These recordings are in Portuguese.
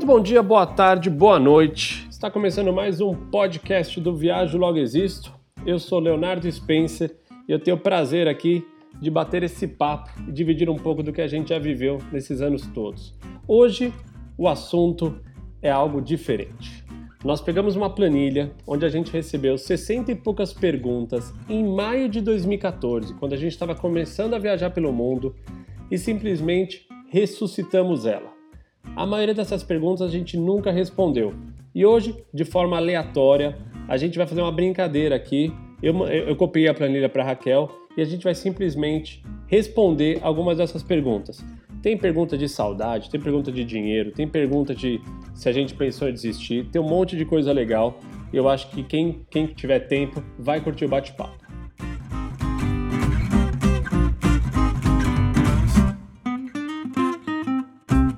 Muito bom dia, boa tarde, boa noite. Está começando mais um podcast do Viajo Logo Existo. Eu sou Leonardo Spencer e eu tenho o prazer aqui de bater esse papo e dividir um pouco do que a gente já viveu nesses anos todos. Hoje o assunto é algo diferente. Nós pegamos uma planilha onde a gente recebeu 60 e poucas perguntas em maio de 2014, quando a gente estava começando a viajar pelo mundo, e simplesmente ressuscitamos ela. A maioria dessas perguntas a gente nunca respondeu. E hoje, de forma aleatória, a gente vai fazer uma brincadeira aqui. Eu, eu copiei a planilha para Raquel e a gente vai simplesmente responder algumas dessas perguntas. Tem pergunta de saudade, tem pergunta de dinheiro, tem pergunta de se a gente pensou em desistir, tem um monte de coisa legal. Eu acho que quem, quem tiver tempo vai curtir o bate-papo.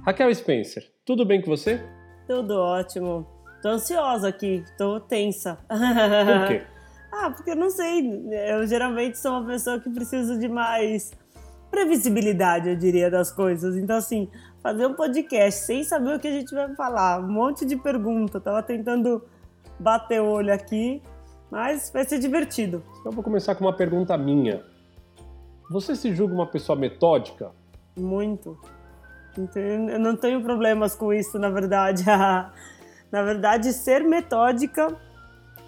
Raquel Spencer, tudo bem com você? Tudo ótimo. Tô ansiosa aqui, tô tensa. Por quê? ah, porque eu não sei. Eu geralmente sou uma pessoa que precisa de mais previsibilidade, eu diria, das coisas. Então, assim, fazer um podcast sem saber o que a gente vai falar, um monte de pergunta. tava tentando bater o olho aqui, mas vai ser divertido. Eu vou começar com uma pergunta minha. Você se julga uma pessoa metódica? Muito. Eu não tenho problemas com isso, na verdade. na verdade, ser metódica,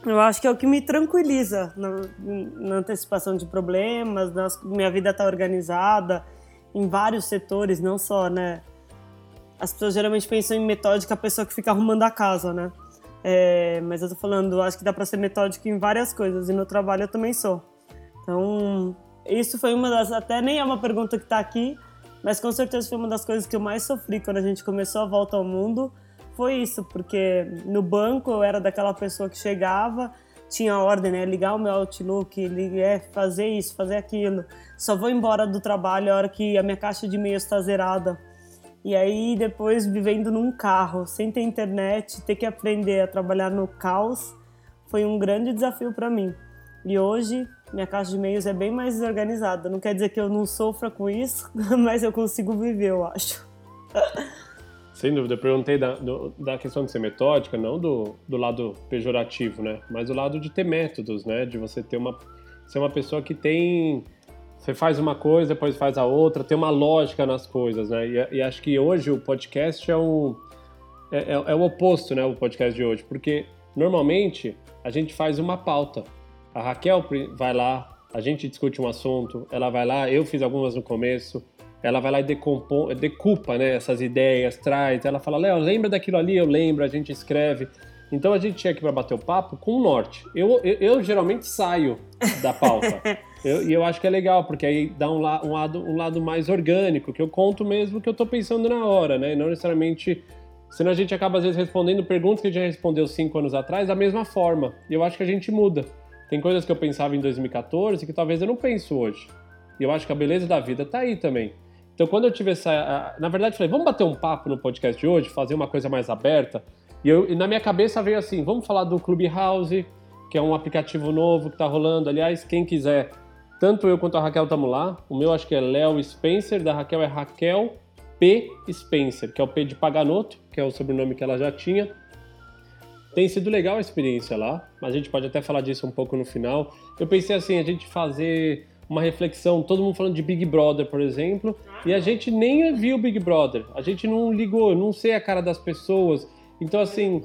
eu acho que é o que me tranquiliza na, na antecipação de problemas, nas, minha vida está organizada em vários setores, não só, né? As pessoas geralmente pensam em metódica a pessoa que fica arrumando a casa, né? É, mas eu tô falando, acho que dá para ser metódico em várias coisas, e no trabalho eu também sou. Então, isso foi uma das. Até nem é uma pergunta que está aqui, mas com certeza foi uma das coisas que eu mais sofri quando a gente começou a volta ao mundo. Foi isso, porque no banco eu era daquela pessoa que chegava, tinha ordem, né? Ligar o meu Outlook, é, fazer isso, fazer aquilo. Só vou embora do trabalho a hora que a minha caixa de e-mails está zerada. E aí, depois, vivendo num carro, sem ter internet, ter que aprender a trabalhar no caos, foi um grande desafio para mim. E hoje, minha caixa de e-mails é bem mais organizada. Não quer dizer que eu não sofra com isso, mas eu consigo viver, eu acho. Sem dúvida, eu perguntei da, do, da questão de ser metódica, não do, do lado pejorativo, né? Mas do lado de ter métodos, né? De você ter uma ser uma pessoa que tem você faz uma coisa, depois faz a outra, tem uma lógica nas coisas, né? E, e acho que hoje o podcast é um é, é, é o oposto, né? O podcast de hoje, porque normalmente a gente faz uma pauta a Raquel vai lá, a gente discute um assunto, ela vai lá, eu fiz algumas no começo, ela vai lá e decompõe, decupa né, essas ideias, traz, ela fala, Léo, lembra daquilo ali? Eu lembro, a gente escreve. Então a gente tinha aqui para bater o papo com o norte. Eu, eu, eu geralmente saio da pauta. E eu, acho que é legal, porque aí dá um, la, um, lado, um lado mais orgânico, que eu conto mesmo o que eu estou pensando na hora, né? E não necessariamente. Senão a gente acaba, às vezes, respondendo perguntas que a gente já respondeu cinco anos atrás da mesma forma. E eu acho que a gente muda. Tem coisas que eu pensava em 2014 que talvez eu não penso hoje. E eu acho que a beleza da vida tá aí também. Então, quando eu tive essa. Na verdade, falei, vamos bater um papo no podcast de hoje, fazer uma coisa mais aberta. E, eu, e na minha cabeça veio assim: vamos falar do Clubhouse, que é um aplicativo novo que tá rolando. Aliás, quem quiser, tanto eu quanto a Raquel estamos lá. O meu acho que é Léo Spencer, da Raquel é Raquel P. Spencer, que é o P de Paganoto, que é o sobrenome que ela já tinha. Tem sido legal a experiência lá, mas a gente pode até falar disso um pouco no final. Eu pensei assim, a gente fazer uma reflexão, todo mundo falando de Big Brother, por exemplo, e a gente nem viu Big Brother. A gente não ligou, não sei a cara das pessoas. Então assim,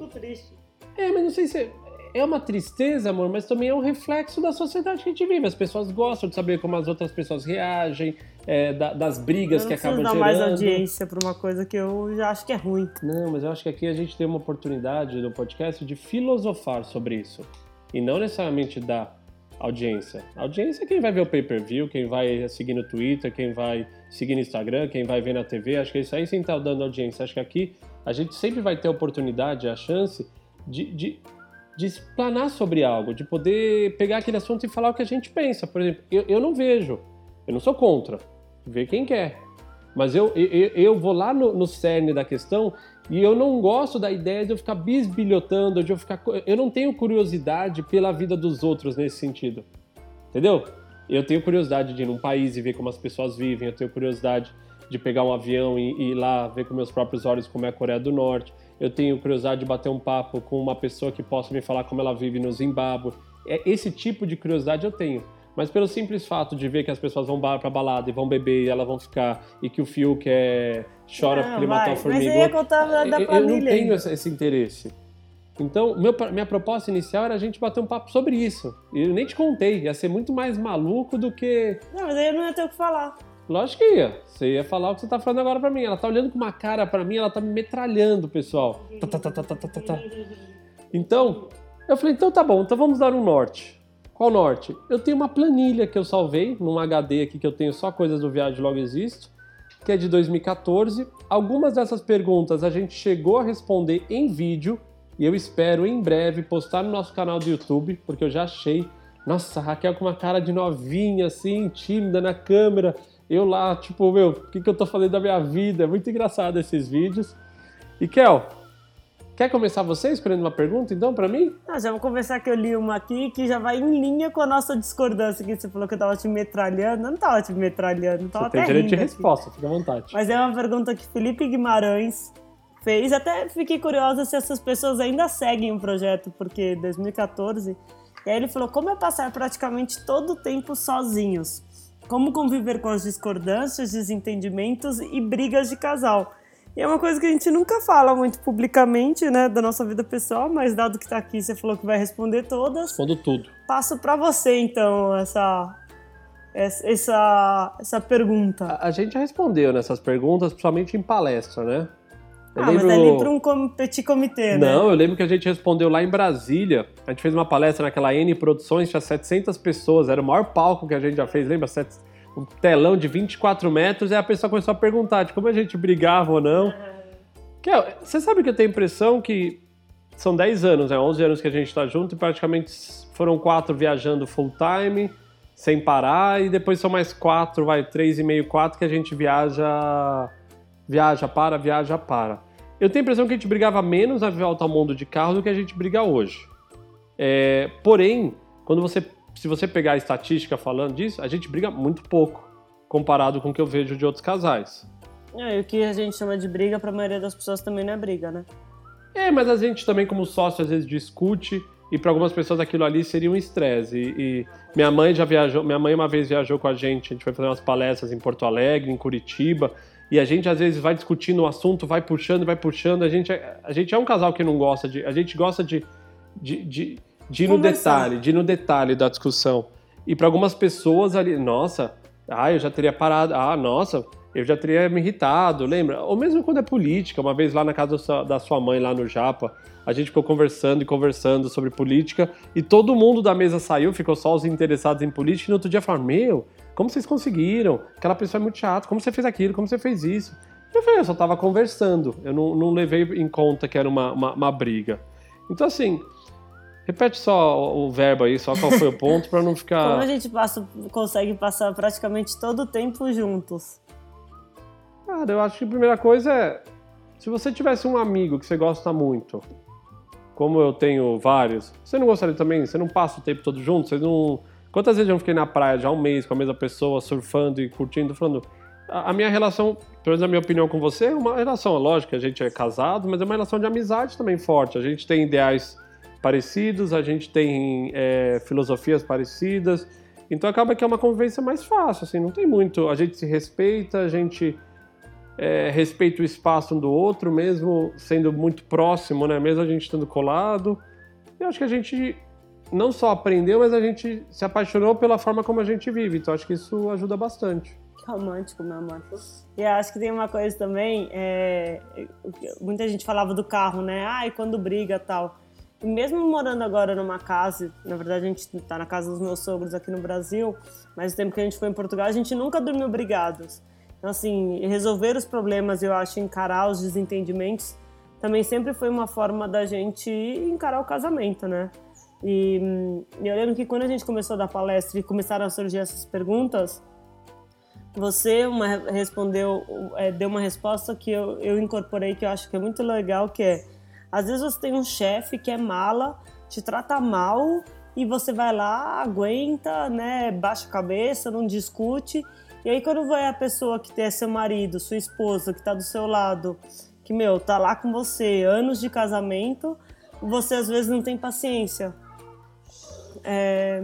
É, mas não sei se é uma tristeza, amor, mas também é um reflexo da sociedade que a gente vive. As pessoas gostam de saber como as outras pessoas reagem, é, da, das brigas que acabam gerando. dar mais audiência para uma coisa que eu já acho que é ruim. Não, mas eu acho que aqui a gente tem uma oportunidade no podcast de filosofar sobre isso. E não necessariamente dar audiência. A audiência é quem vai ver o pay-per-view, quem vai seguir no Twitter, quem vai seguir no Instagram, quem vai ver na TV. Acho que isso aí sim está dando audiência. Acho que aqui a gente sempre vai ter a oportunidade, a chance de, de de explanar sobre algo, de poder pegar aquele assunto e falar o que a gente pensa. Por exemplo, eu, eu não vejo, eu não sou contra, vê quem quer. Mas eu, eu, eu vou lá no, no cerne da questão e eu não gosto da ideia de eu ficar bisbilhotando, de eu ficar. Eu não tenho curiosidade pela vida dos outros nesse sentido. Entendeu? Eu tenho curiosidade de ir num país e ver como as pessoas vivem, eu tenho curiosidade de pegar um avião e, e ir lá ver com meus próprios olhos como é a Coreia do Norte. Eu tenho curiosidade de bater um papo com uma pessoa que possa me falar como ela vive no Zimbábue. É, esse tipo de curiosidade eu tenho. Mas pelo simples fato de ver que as pessoas vão pra balada e vão beber e elas vão ficar e que o Fiuk é, chora porque ele matou a formiga. Mas eu ia contar da, da eu, eu não tenho esse, esse interesse. Então, meu, minha proposta inicial era a gente bater um papo sobre isso. E eu nem te contei, ia ser muito mais maluco do que. Não, mas aí eu não ia ter o que falar. Lógico que ia. Você ia falar o que você tá falando agora pra mim. Ela tá olhando com uma cara pra mim, ela tá me metralhando, pessoal. Tá, tá, tá, tá, tá, tá, tá. Então, eu falei, então tá bom, então vamos dar um norte. Qual norte? Eu tenho uma planilha que eu salvei num HD aqui que eu tenho só coisas do Viagem Logo Existe, que é de 2014. Algumas dessas perguntas a gente chegou a responder em vídeo e eu espero em breve postar no nosso canal do YouTube, porque eu já achei. Nossa, Raquel com uma cara de novinha, assim, tímida na câmera. Eu lá, tipo, meu, o que, que eu tô fazendo da minha vida? É muito engraçado esses vídeos. E Kel, quer começar você escolhendo uma pergunta, então, para mim? Ah, já vou conversar que eu li uma aqui que já vai em linha com a nossa discordância, que você falou que eu tava te metralhando. Eu não tava te metralhando, tava você tem direito de resposta, fica à vontade. Mas é uma pergunta que Felipe Guimarães fez. Até fiquei curiosa se essas pessoas ainda seguem o projeto, porque 2014. E aí ele falou: como é passar praticamente todo o tempo sozinhos? Como conviver com as discordâncias, desentendimentos e brigas de casal? E é uma coisa que a gente nunca fala muito publicamente, né, da nossa vida pessoal, mas dado que está aqui, você falou que vai responder todas. Respondo tudo. Passo para você, então, essa, essa, essa pergunta. A, a, gente já respondeu nessas perguntas, principalmente em palestra, né? Eu ah, lembro... mas ali para um petit comitê, né? Não, eu lembro que a gente respondeu lá em Brasília. A gente fez uma palestra naquela N Produções, tinha 700 pessoas, era o maior palco que a gente já fez, lembra? Um telão de 24 metros, e a pessoa começou a perguntar de como a gente brigava ou não. Que, você sabe que eu tenho a impressão que são 10 anos, né? 11 anos que a gente está junto e praticamente foram quatro viajando full time, sem parar, e depois são mais quatro, vai, três e meio, quatro que a gente viaja viaja, para, viaja, para. Eu tenho a impressão que a gente brigava menos na volta ao mundo de carro do que a gente briga hoje. É, porém, quando você, se você pegar a estatística falando disso, a gente briga muito pouco comparado com o que eu vejo de outros casais. É, e o que a gente chama de briga, para a maioria das pessoas também não é briga, né? É, mas a gente também, como sócio, às vezes discute e para algumas pessoas aquilo ali seria um estresse. E, e, minha mãe já viajou, minha mãe uma vez viajou com a gente, a gente foi fazer umas palestras em Porto Alegre, em Curitiba, e a gente às vezes vai discutindo o assunto, vai puxando, vai puxando. A gente, é, a gente é um casal que não gosta de. A gente gosta de, de, de, de ir no detalhe, de ir no detalhe da discussão. E para algumas pessoas ali, nossa, ah, eu já teria parado, ah, nossa, eu já teria me irritado, lembra? Ou mesmo quando é política, uma vez lá na casa da sua mãe, lá no Japa, a gente ficou conversando e conversando sobre política e todo mundo da mesa saiu, ficou só os interessados em política e no outro dia falaram: Meu, como vocês conseguiram? Aquela pessoa é muito chata, como você fez aquilo, como você fez isso? Eu falei: Eu só tava conversando, eu não, não levei em conta que era uma, uma, uma briga. Então, assim, Repete só o verbo aí, só qual foi o ponto, para não ficar. Como a gente passa, consegue passar praticamente todo o tempo juntos? Cara, eu acho que a primeira coisa é. Se você tivesse um amigo que você gosta muito, como eu tenho vários, você não gostaria também? Você não passa o tempo todo junto? Você não. Quantas vezes eu fiquei na praia já um mês com a mesma pessoa, surfando e curtindo, falando. A minha relação, pelo menos a minha opinião com você, é uma relação, lógico, a gente é casado, mas é uma relação de amizade também forte. A gente tem ideais parecidos, a gente tem é, filosofias parecidas, então acaba que é uma convivência mais fácil, assim, não tem muito. A gente se respeita, a gente é, respeita o espaço um do outro, mesmo sendo muito próximo, né? Mesmo a gente estando colado. Eu acho que a gente não só aprendeu, mas a gente se apaixonou pela forma como a gente vive. Então acho que isso ajuda bastante. Que romântico, meu amor. E acho que tem uma coisa também, é, muita gente falava do carro, né? Ai, quando briga tal. E mesmo morando agora numa casa, na verdade a gente está na casa dos meus sogros aqui no Brasil, mas o tempo que a gente foi em Portugal, a gente nunca dormiu brigados. Então, assim, resolver os problemas, eu acho, encarar os desentendimentos, também sempre foi uma forma da gente encarar o casamento, né? E, e eu lembro que quando a gente começou a dar palestra e começaram a surgir essas perguntas, você uma, respondeu, é, deu uma resposta que eu, eu incorporei, que eu acho que é muito legal, que é, às vezes você tem um chefe que é mala, te trata mal, e você vai lá, aguenta, né, baixa a cabeça, não discute, E aí quando vai a pessoa que é seu marido, sua esposa, que tá do seu lado, que, meu, tá lá com você, anos de casamento, você às vezes não tem paciência. É,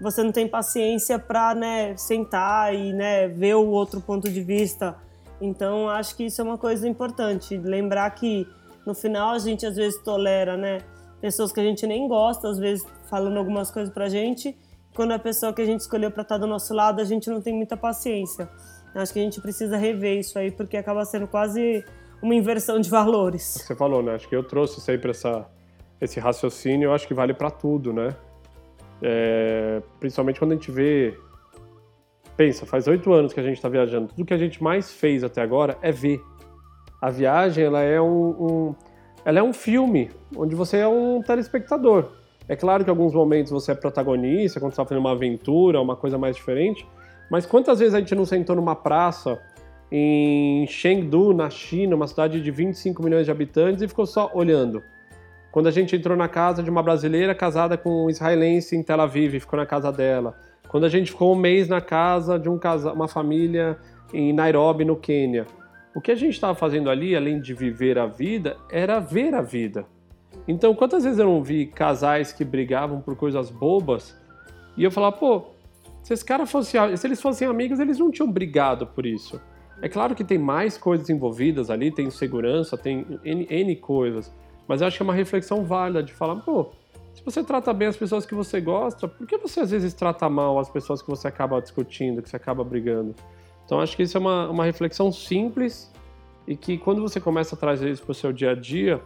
você não tem paciência para né, sentar e né, ver o outro ponto de vista. Então, acho que isso é uma coisa importante. Lembrar que no final a gente às vezes tolera né, pessoas que a gente nem gosta, às vezes falando algumas coisas pra gente. Quando a pessoa que a gente escolheu para estar tá do nosso lado, a gente não tem muita paciência. Acho que a gente precisa rever isso aí, porque acaba sendo quase uma inversão de valores. Você falou, né? Acho que eu trouxe sempre essa, esse raciocínio, eu acho que vale para tudo, né? É, principalmente quando a gente vê. Pensa, faz oito anos que a gente está viajando. Tudo que a gente mais fez até agora é ver. A viagem ela é um, um, ela é um filme onde você é um telespectador. É claro que em alguns momentos você é protagonista, quando você está fazendo uma aventura, uma coisa mais diferente. Mas quantas vezes a gente não sentou numa praça em Chengdu, na China, uma cidade de 25 milhões de habitantes, e ficou só olhando? Quando a gente entrou na casa de uma brasileira casada com um israelense em Tel Aviv, ficou na casa dela. Quando a gente ficou um mês na casa de um casa, uma família em Nairobi, no Quênia. O que a gente estava fazendo ali, além de viver a vida, era ver a vida. Então, quantas vezes eu não vi casais que brigavam por coisas bobas e eu falava, pô, se esse cara fosse, se eles fossem amigos, eles não tinham brigado por isso. É claro que tem mais coisas envolvidas ali, tem segurança, tem N, N coisas. Mas eu acho que é uma reflexão válida de falar, pô, se você trata bem as pessoas que você gosta, por que você às vezes trata mal as pessoas que você acaba discutindo, que você acaba brigando? Então acho que isso é uma, uma reflexão simples e que quando você começa a trazer isso para o seu dia a dia,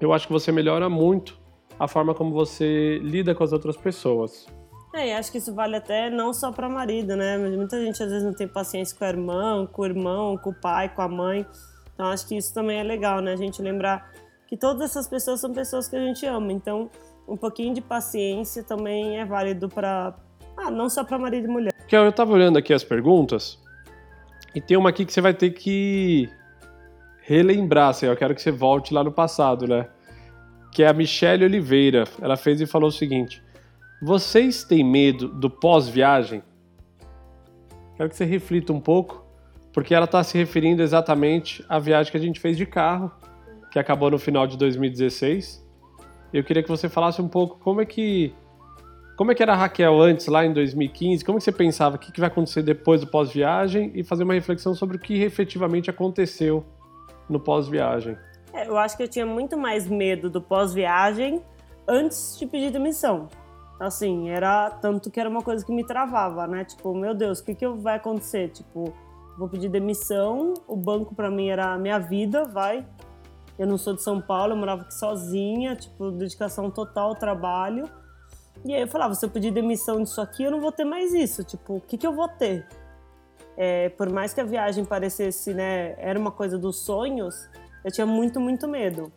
eu acho que você melhora muito a forma como você lida com as outras pessoas. É, e acho que isso vale até não só para marido, né? Muita gente às vezes não tem paciência com o irmão, com o irmão, com o pai, com a mãe. Então acho que isso também é legal, né? A gente lembrar que todas essas pessoas são pessoas que a gente ama. Então, um pouquinho de paciência também é válido para. Ah, não só para marido e mulher. Kel, eu tava olhando aqui as perguntas e tem uma aqui que você vai ter que relembrar, assim, eu quero que você volte lá no passado, né? Que é a Michelle Oliveira. Ela fez e falou o seguinte: Vocês têm medo do pós-viagem? Quero que você reflita um pouco, porque ela está se referindo exatamente à viagem que a gente fez de carro que acabou no final de 2016. Eu queria que você falasse um pouco como é que como é que era a Raquel antes, lá em 2015? Como é que você pensava? O que vai acontecer depois do pós-viagem? E fazer uma reflexão sobre o que efetivamente aconteceu no pós-viagem. É, eu acho que eu tinha muito mais medo do pós-viagem antes de pedir demissão. Assim, era tanto que era uma coisa que me travava, né? Tipo, meu Deus, o que, que vai acontecer? Tipo, vou pedir demissão, o banco para mim era a minha vida, vai, eu não sou de São Paulo, eu morava aqui sozinha, tipo, dedicação total ao trabalho. E aí eu falava, se eu pedir demissão disso aqui, eu não vou ter mais isso. Tipo, o que, que eu vou ter? É, por mais que a viagem parecesse, né, era uma coisa dos sonhos, eu tinha muito, muito medo.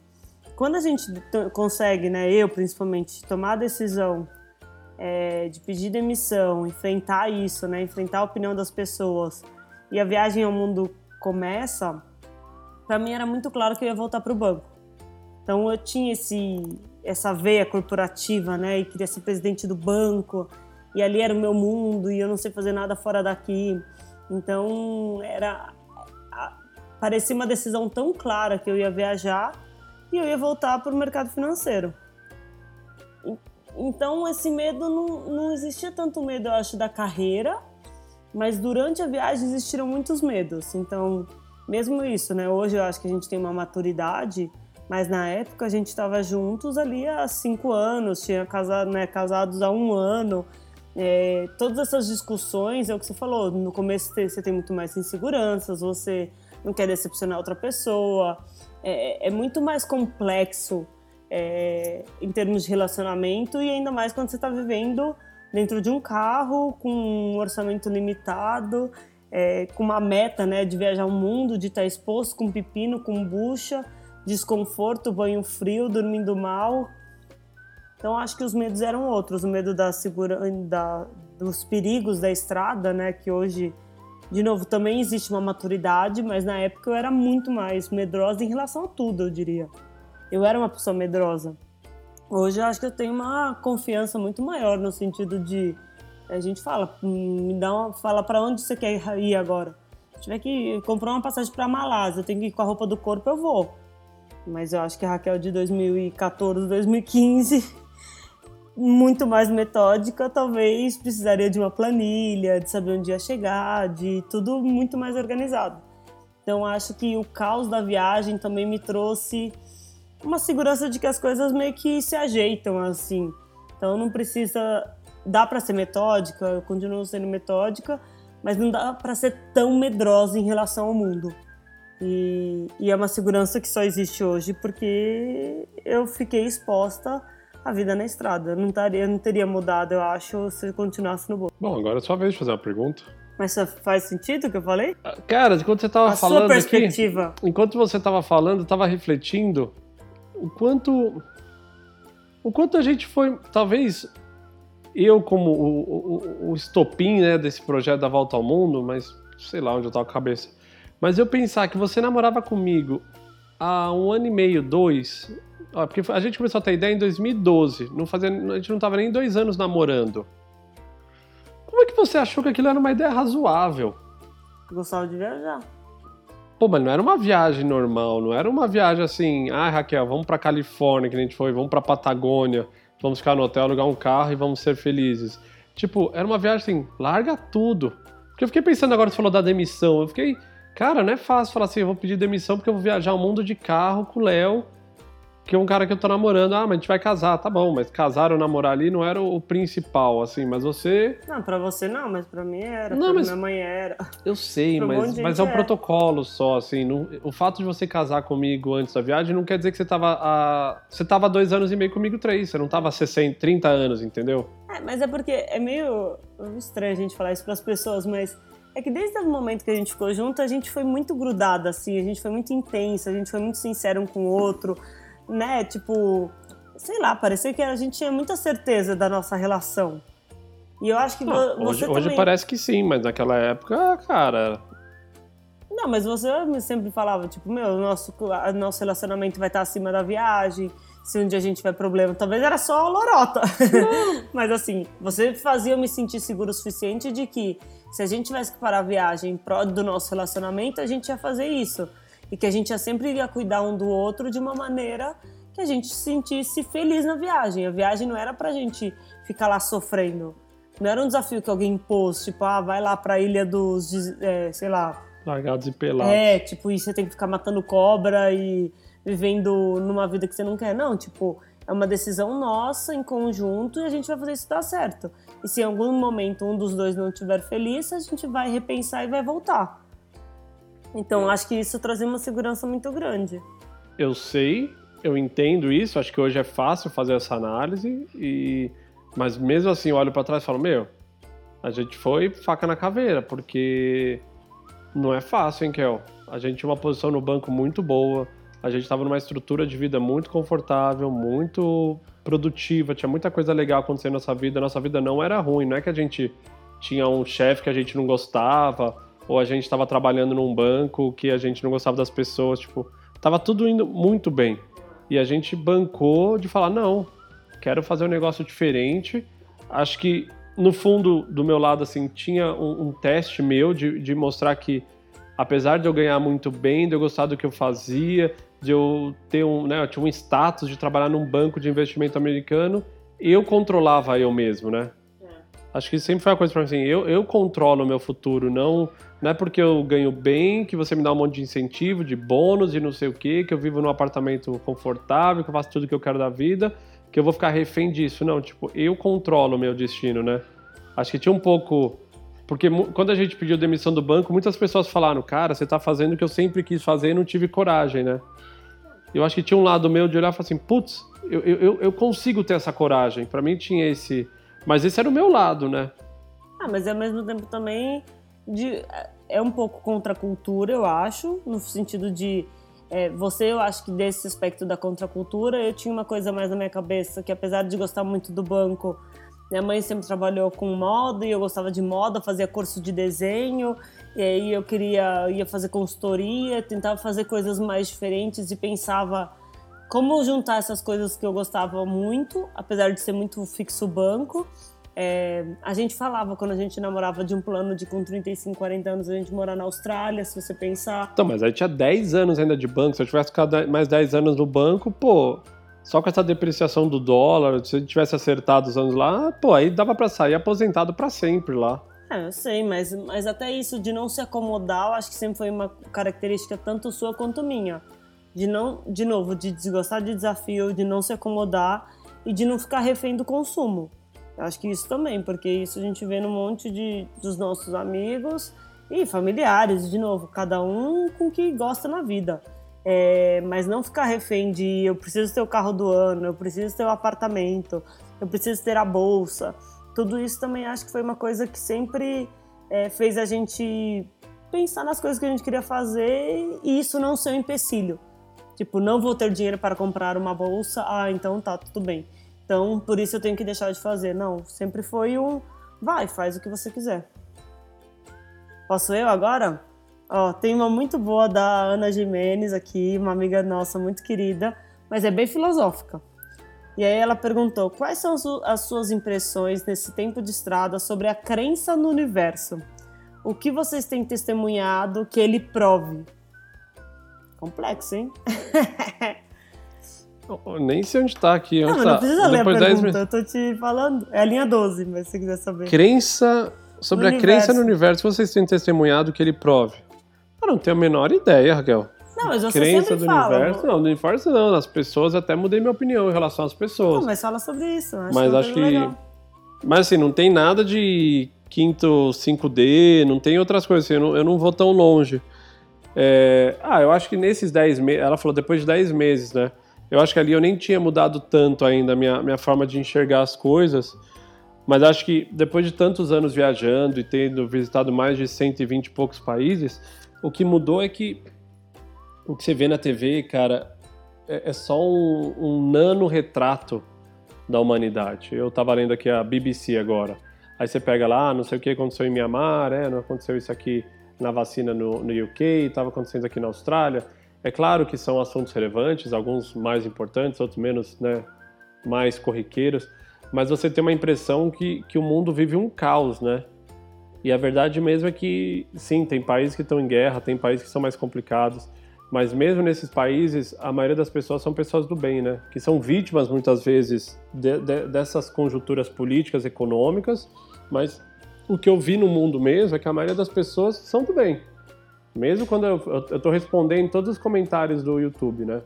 Quando a gente consegue, né, eu principalmente, tomar a decisão é, de pedir demissão, enfrentar isso, né, enfrentar a opinião das pessoas, e a viagem ao mundo começa, para mim era muito claro que eu ia voltar para o banco. Então eu tinha esse essa veia corporativa, né? E queria ser presidente do banco. E ali era o meu mundo e eu não sei fazer nada fora daqui. Então era parecia uma decisão tão clara que eu ia viajar e eu ia voltar para o mercado financeiro. Então esse medo não, não existia tanto medo, eu acho, da carreira, mas durante a viagem existiram muitos medos. Então mesmo isso, né? Hoje eu acho que a gente tem uma maturidade, mas na época a gente estava juntos ali há cinco anos, tinha casado, né, casados há um ano. É, todas essas discussões, é o que você falou, no começo você tem muito mais inseguranças, você não quer decepcionar outra pessoa, é, é muito mais complexo é, em termos de relacionamento e ainda mais quando você está vivendo dentro de um carro com um orçamento limitado é, com uma meta né, de viajar o mundo, de estar exposto com pepino, com bucha, desconforto, banho frio, dormindo mal. Então acho que os medos eram outros, o medo da segura, da, dos perigos da estrada, né, que hoje, de novo, também existe uma maturidade, mas na época eu era muito mais medrosa em relação a tudo, eu diria. Eu era uma pessoa medrosa. Hoje eu acho que eu tenho uma confiança muito maior no sentido de A gente fala, hum, me dá uma, fala para onde você quer ir agora. Se tiver que comprar uma passagem para Malásia, eu tenho que ir com a roupa do corpo, eu vou. Mas eu acho que a Raquel de 2014, 2015, muito mais metódica, talvez precisaria de uma planilha, de saber onde ia chegar, de tudo muito mais organizado. Então acho que o caos da viagem também me trouxe uma segurança de que as coisas meio que se ajeitam assim. Então não precisa, dá para ser metódica, eu continuo sendo metódica, mas não dá para ser tão medrosa em relação ao mundo. E, e, é uma segurança que só existe hoje porque eu fiquei exposta à vida na estrada. Não, taria, não teria mudado, eu acho, se eu continuasse no bolo. Bom, agora é sua vez de fazer uma pergunta. Mas faz sentido o que eu falei? Ah, cara, enquanto você estava falando. Sua perspectiva. Aqui, enquanto você estava falando, eu estava refletindo o quanto. O quanto a gente foi. Talvez eu, como o, o, o estopim né, desse projeto da Volta ao Mundo, mas sei lá onde eu estava com a cabeça mas eu pensar que você namorava comigo há um ano e meio, dois. Ó, porque a gente começou a ter ideia em 2012. Não fazia, a gente não tava nem dois anos namorando. Como é que você achou que aquilo era uma ideia razoável? gostava de viajar. Pô, mas não era uma viagem normal, não era uma viagem assim, ah, Raquel, vamos pra Califórnia, que a gente foi, vamos pra Patagônia, vamos ficar no hotel, alugar um carro e vamos ser felizes. Tipo, era uma viagem assim, larga tudo. Porque eu fiquei pensando agora, você falou da demissão, eu fiquei Cara, não é fácil falar assim, eu vou pedir demissão porque eu vou viajar o mundo de carro com o Léo, que é um cara que eu tô namorando. Ah, mas a gente vai casar, tá bom, mas casar ou namorar ali não era o principal, assim, mas você. Não, pra você não, mas pra mim era, não, pra mas... minha mãe era. Eu sei, mas, um mas é um é. protocolo só, assim. Não... o fato de você casar comigo antes da viagem não quer dizer que você tava. A... Você tava dois anos e meio comigo, três. Você não tava 60, 30 anos, entendeu? É, mas é porque é meio estranho a gente falar isso pras pessoas, mas é que desde o momento que a gente ficou junto, a gente foi muito grudada, assim, a gente foi muito intensa, a gente foi muito sincero um com o outro, né? Tipo, sei lá, parecia que a gente tinha muita certeza da nossa relação. E eu acho que Não, você hoje, também... hoje parece que sim, mas naquela época, cara. Não, mas você sempre falava, tipo, meu, nosso, nosso relacionamento vai estar acima da viagem, se um dia a gente tiver problema. Talvez era só lorota. mas assim, você fazia eu me sentir seguro o suficiente de que se a gente tivesse que parar a viagem em prol do nosso relacionamento, a gente ia fazer isso. E que a gente ia sempre ia cuidar um do outro de uma maneira que a gente se sentisse feliz na viagem. A viagem não era pra gente ficar lá sofrendo. Não era um desafio que alguém impôs, tipo, ah, vai lá pra ilha dos, é, sei lá... Largados e pelados. É, tipo, e você tem que ficar matando cobra e vivendo numa vida que você não quer. Não, tipo, é uma decisão nossa em conjunto e a gente vai fazer isso dar certo. E se em algum momento um dos dois não estiver feliz, a gente vai repensar e vai voltar. Então, acho que isso traz uma segurança muito grande. Eu sei, eu entendo isso, acho que hoje é fácil fazer essa análise, e mas mesmo assim eu olho para trás e falo: Meu, a gente foi faca na caveira, porque não é fácil, hein, Kel? A gente tinha uma posição no banco muito boa, a gente estava numa estrutura de vida muito confortável, muito produtiva, tinha muita coisa legal acontecendo na nossa vida. Nossa vida não era ruim, não é que a gente tinha um chefe que a gente não gostava, ou a gente estava trabalhando num banco que a gente não gostava das pessoas, tipo, tava tudo indo muito bem. E a gente bancou de falar, não, quero fazer um negócio diferente. Acho que no fundo do meu lado assim tinha um, um teste meu de, de mostrar que apesar de eu ganhar muito bem, de eu gostar do que eu fazia, de eu ter um, né, eu tinha um status de trabalhar num banco de investimento americano, eu controlava eu mesmo, né? Acho que sempre foi uma coisa para mim assim, eu, eu controlo o meu futuro, não, não é porque eu ganho bem que você me dá um monte de incentivo, de bônus e não sei o quê, que eu vivo num apartamento confortável, que eu faço tudo que eu quero da vida, que eu vou ficar refém disso. Não, tipo, eu controlo o meu destino, né? Acho que tinha um pouco porque quando a gente pediu demissão do banco, muitas pessoas falaram, cara, você tá fazendo o que eu sempre quis fazer e não tive coragem, né? Eu acho que tinha um lado meu de olhar e falar assim, putz, eu, eu, eu consigo ter essa coragem. Para mim tinha esse. Mas esse era o meu lado, né? Ah, mas ao mesmo tempo também de, é um pouco contra a cultura, eu acho, no sentido de. É, você, eu acho que desse aspecto da contracultura, eu tinha uma coisa mais na minha cabeça, que apesar de gostar muito do banco, minha mãe sempre trabalhou com moda e eu gostava de moda, fazia curso de desenho, e aí eu queria ia fazer consultoria, tentava fazer coisas mais diferentes e pensava como juntar essas coisas que eu gostava muito, apesar de ser muito fixo banco, É, a gente falava quando a gente namorava de um plano de com 35, 40 anos a gente morar na Austrália, se você pensar. Então, mas aí tinha 10 anos ainda de banco. Se eu tivesse ficado mais 10 anos no banco, pô, só com essa depreciação do dólar, se eu tivesse acertado os anos lá, pô, aí dava para sair aposentado para sempre lá. É, eu sei, mas, mas até isso de não se acomodar, eu acho que sempre foi uma característica tanto sua quanto minha. De não, de novo, de desgostar de desafio, de não se acomodar e de não ficar refém do consumo. Eu acho que isso também, porque isso a gente vê no monte de, dos nossos amigos e familiares, de novo, cada um com o que gosta na vida. É, mas não ficar refém de eu preciso ter o carro do ano, eu preciso ter o apartamento, eu preciso ter a bolsa tudo isso também acho que foi uma coisa que sempre é, fez a gente pensar nas coisas que a gente queria fazer e isso não ser um empecilho. Tipo, não vou ter dinheiro para comprar uma bolsa, ah, então tá, tudo bem. Então, por isso eu tenho que deixar de fazer. Não, sempre foi um, vai, faz o que você quiser. Posso eu agora? Ó, tem uma muito boa da Ana Jimenez aqui, uma amiga nossa muito querida, mas é bem filosófica. E aí ela perguntou: quais são as suas impressões nesse tempo de estrada sobre a crença no universo? O que vocês têm testemunhado que ele prove? Complexo, hein? Nem sei onde tá aqui. Não, não precisa ler a pergunta, eu tô te falando. É a linha 12, mas se você quiser saber. Crença. Sobre no a universo. crença no universo, vocês têm testemunhado que ele prove? Eu não tenho a menor ideia, Raquel. Não, mas você crença do fala, universo. Não, do universo não. As pessoas até mudei minha opinião em relação às pessoas. Não, mas fala sobre isso. Acho mas acho que. Legal. Mas assim, não tem nada de quinto 5D, não tem outras coisas assim, eu não, eu não vou tão longe. É... Ah, eu acho que nesses 10 meses. Ela falou depois de 10 meses, né? Eu acho que ali eu nem tinha mudado tanto ainda a minha, minha forma de enxergar as coisas. Mas acho que depois de tantos anos viajando e tendo visitado mais de 120 e poucos países, o que mudou é que o que você vê na TV, cara, é, é só um, um nano retrato da humanidade. Eu tava lendo aqui a BBC agora. Aí você pega lá, não sei o que aconteceu em Mianmar, é, não aconteceu isso aqui na vacina no, no UK, estava acontecendo aqui na Austrália. É claro que são assuntos relevantes, alguns mais importantes, outros menos, né, mais corriqueiros, mas você tem uma impressão que, que o mundo vive um caos, né? E a verdade mesmo é que, sim, tem países que estão em guerra, tem países que são mais complicados, mas mesmo nesses países, a maioria das pessoas são pessoas do bem, né? Que são vítimas muitas vezes de, de, dessas conjunturas políticas, econômicas. Mas o que eu vi no mundo mesmo é que a maioria das pessoas são do bem. Mesmo quando eu, estou respondendo todos os comentários do YouTube, né?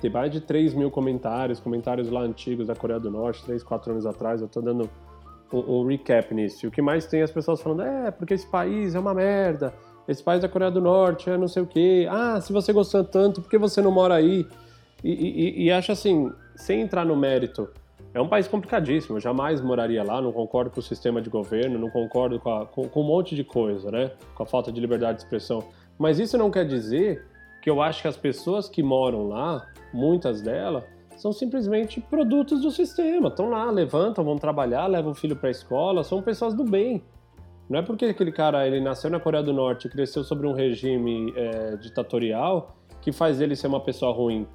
Tem mais de 3 mil comentários, comentários lá antigos da Coreia do Norte, 3, 4 anos atrás. Eu estou dando um, um recap nisso. E o que mais tem é as pessoas falando, é, porque esse país é uma merda esse país da Coreia do Norte, é não sei o quê. Ah, se você gostou tanto, por que você não mora aí? E, e, e acho assim, sem entrar no mérito, é um país complicadíssimo. Eu jamais moraria lá, não concordo com o sistema de governo, não concordo com, a, com, com um monte de coisa, né? Com a falta de liberdade de expressão. Mas isso não quer dizer que eu acho que as pessoas que moram lá, muitas delas, são simplesmente produtos do sistema. Estão lá, levantam, vão trabalhar, levam o filho para a escola, são pessoas do bem. Não é porque aquele cara ele nasceu na Coreia do Norte e cresceu sobre um regime é, ditatorial que faz ele ser uma pessoa ruim.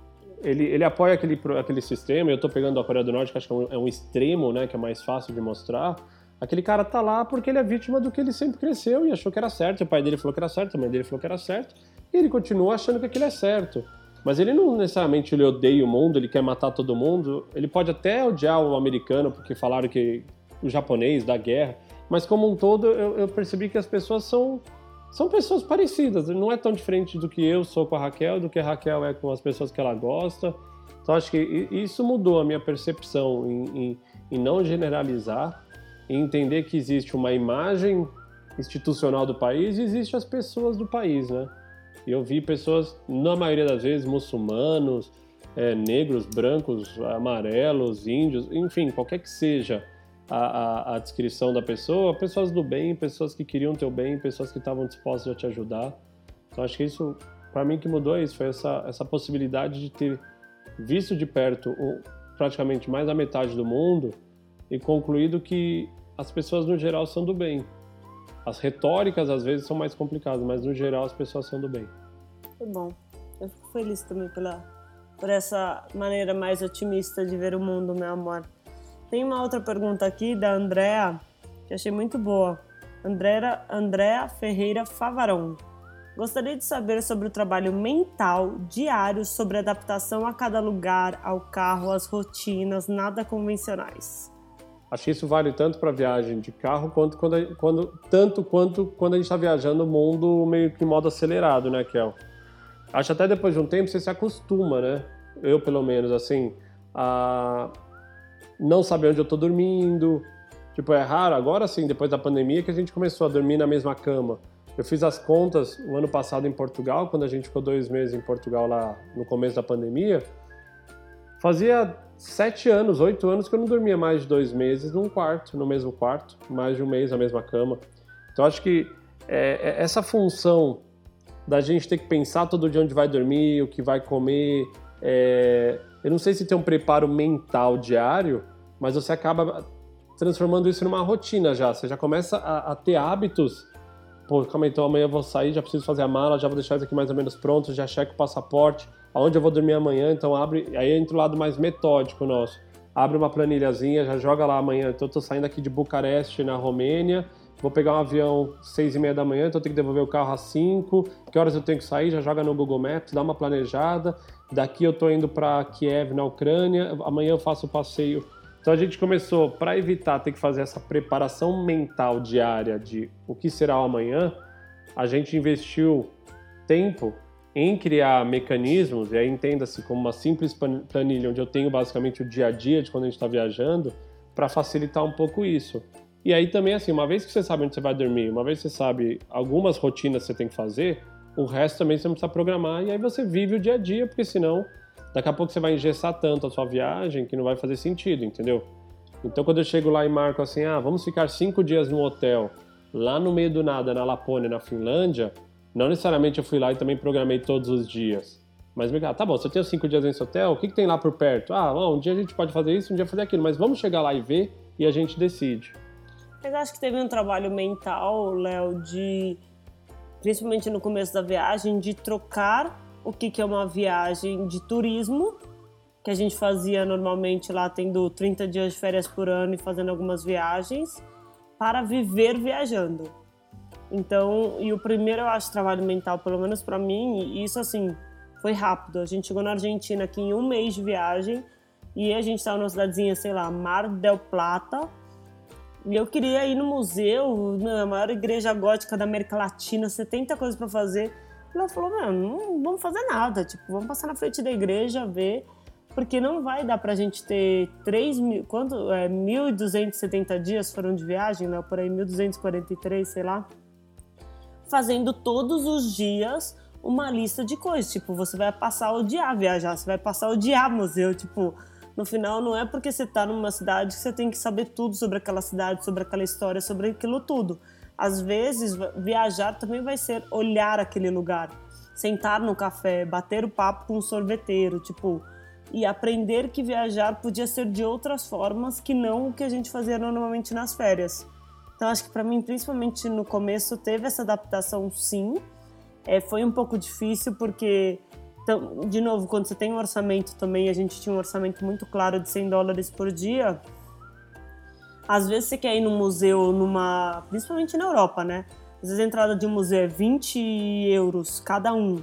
Ele, ele apoia aquele, aquele sistema, eu estou pegando a Coreia do Norte, que acho que é um, é um, extremo, né, que é mais fácil de mostrar. Aquele cara tá lá porque ele é vítima do que ele sempre cresceu e achou que era certo. O pai dele falou que era certo, a mãe dele falou que era certo. E ele continua achando que aquilo é certo. Mas ele não necessariamente ele odeia o mundo, ele quer matar todo mundo. Ele pode até odiar o americano porque falaram que o japonês da guerra mas como um todo eu, eu, percebi que as pessoas são são pessoas parecidas, não é tão diferente do que eu sou com a Raquel, do que a Raquel é com as pessoas que ela gosta. Então acho que isso mudou a minha percepção em, em, em não generalizar, em entender que existe uma imagem institucional do país e existe as pessoas do país, né? E eu vi pessoas, na maioria das vezes, muçulmanos, é, negros, brancos, amarelos, índios, enfim, qualquer que seja a, a, a, descrição da pessoa, pessoas do bem, pessoas que queriam teu bem, pessoas que estavam dispostas a te ajudar. Então acho que isso, para mim, que mudou é isso, foi essa, essa possibilidade de ter visto de perto praticamente mais da metade do mundo e concluído que as pessoas no geral são do bem. As retóricas às vezes são mais complicadas, mas no geral as pessoas são do bem. Que bom. Eu fico feliz também pela, por essa maneira mais otimista de ver o mundo, meu amor. Tem uma outra pergunta aqui da Andrea, que achei muito boa. Andrea, Andrea Ferreira Favarão. Gostaria de saber sobre o trabalho mental diário sobre adaptação a cada lugar, ao carro, às rotinas nada convencionais. Acho que isso vale tanto para viagem de carro quanto quando, quando tanto quanto quando a gente está viajando o mundo meio que em modo acelerado, né, Kel? Acho até depois de um tempo você se acostuma, né? Eu pelo menos assim a não saber onde eu estou dormindo. Tipo, é raro agora sim, depois da pandemia que a gente começou a dormir na mesma cama. Eu fiz as contas o ano passado em Portugal, quando a gente ficou dois meses em Portugal lá no começo da pandemia. Fazia sete anos, oito anos que eu não dormia mais de dois meses num quarto, no mesmo quarto, mais de um mês na mesma cama. Então acho que é, é essa função da gente ter que pensar todo dia onde vai dormir, o que vai comer. É... eu não sei se tem um preparo mental diário, mas você acaba transformando isso numa rotina já. Você já começa a, a ter hábitos. Pô, calma aí, então amanhã eu vou sair, já preciso fazer a mala, já vou deixar isso aqui mais ou menos pronto, já checo o passaporte, aonde eu vou dormir amanhã, então abre, aí entra o lado mais metódico nosso. Abre uma planilhazinha, já joga lá amanhã, então eu tô saindo aqui de Bucareste, na Romênia, vou pegar um avião seis e meia da manhã, então eu tenho que devolver o carro às cinco, que horas eu tenho que sair, já joga no Google Maps, dá uma planejada, daqui eu tô indo para Kiev, na Ucrânia, amanhã eu faço o passeio. Então a gente começou, para evitar ter que fazer essa preparação mental diária de o que será o amanhã, a gente investiu tempo em criar mecanismos, e aí entenda-se como uma simples planilha onde eu tenho basicamente o dia a dia de quando a gente está viajando, para facilitar um pouco isso. E aí também, assim, uma vez que você sabe onde você vai dormir, uma vez que você sabe algumas rotinas que você tem que fazer, o resto também você não precisa programar, e aí você vive o dia a dia, porque senão daqui a pouco você vai engessar tanto a sua viagem que não vai fazer sentido, entendeu? Então quando eu chego lá e marco assim, ah, vamos ficar cinco dias no hotel, lá no meio do nada, na Lapônia, na Finlândia, não necessariamente eu fui lá e também programei todos os dias. Mas me ah, tá bom, se eu tenho cinco dias nesse hotel, o que, que tem lá por perto? Ah, um dia a gente pode fazer isso, um dia fazer aquilo, mas vamos chegar lá e ver e a gente decide. Mas acho que teve um trabalho mental, Léo, de principalmente no começo da viagem, de trocar o que, que é uma viagem de turismo, que a gente fazia normalmente lá, tendo 30 dias de férias por ano e fazendo algumas viagens, para viver viajando. Então, e o primeiro eu acho trabalho mental, pelo menos para mim, e isso assim, foi rápido. A gente chegou na Argentina aqui em um mês de viagem e a gente estava numa cidadezinha, sei lá, Mar del Plata. E eu queria ir no museu, na maior igreja gótica da América Latina, 70 coisas para fazer. Ela falou, meu, não vamos fazer nada, tipo, vamos passar na frente da igreja, ver, porque não vai dar pra gente ter 3 mil, quanto, é, 1.270 dias foram de viagem, né, por aí 1.243, sei lá, fazendo todos os dias uma lista de coisas, tipo, você vai passar a odiar viajar, você vai passar a odiar museu, tipo, no final não é porque você tá numa cidade que você tem que saber tudo sobre aquela cidade, sobre aquela história, sobre aquilo tudo às vezes, viajar também vai ser olhar aquele lugar, sentar no café, bater o papo com um sorveteiro, tipo, e aprender que viajar podia ser de outras formas que não o que a gente fazia normalmente nas férias. Então, acho que para mim, principalmente no começo, teve essa adaptação sim. É, foi um pouco difícil porque, então, de novo, quando você tem um orçamento também, a gente tinha um orçamento muito claro de 100 dólares por dia às vezes você quer ir num museu, numa. principalmente na Europa, né? Às vezes a entrada de um museu é 20 euros cada um.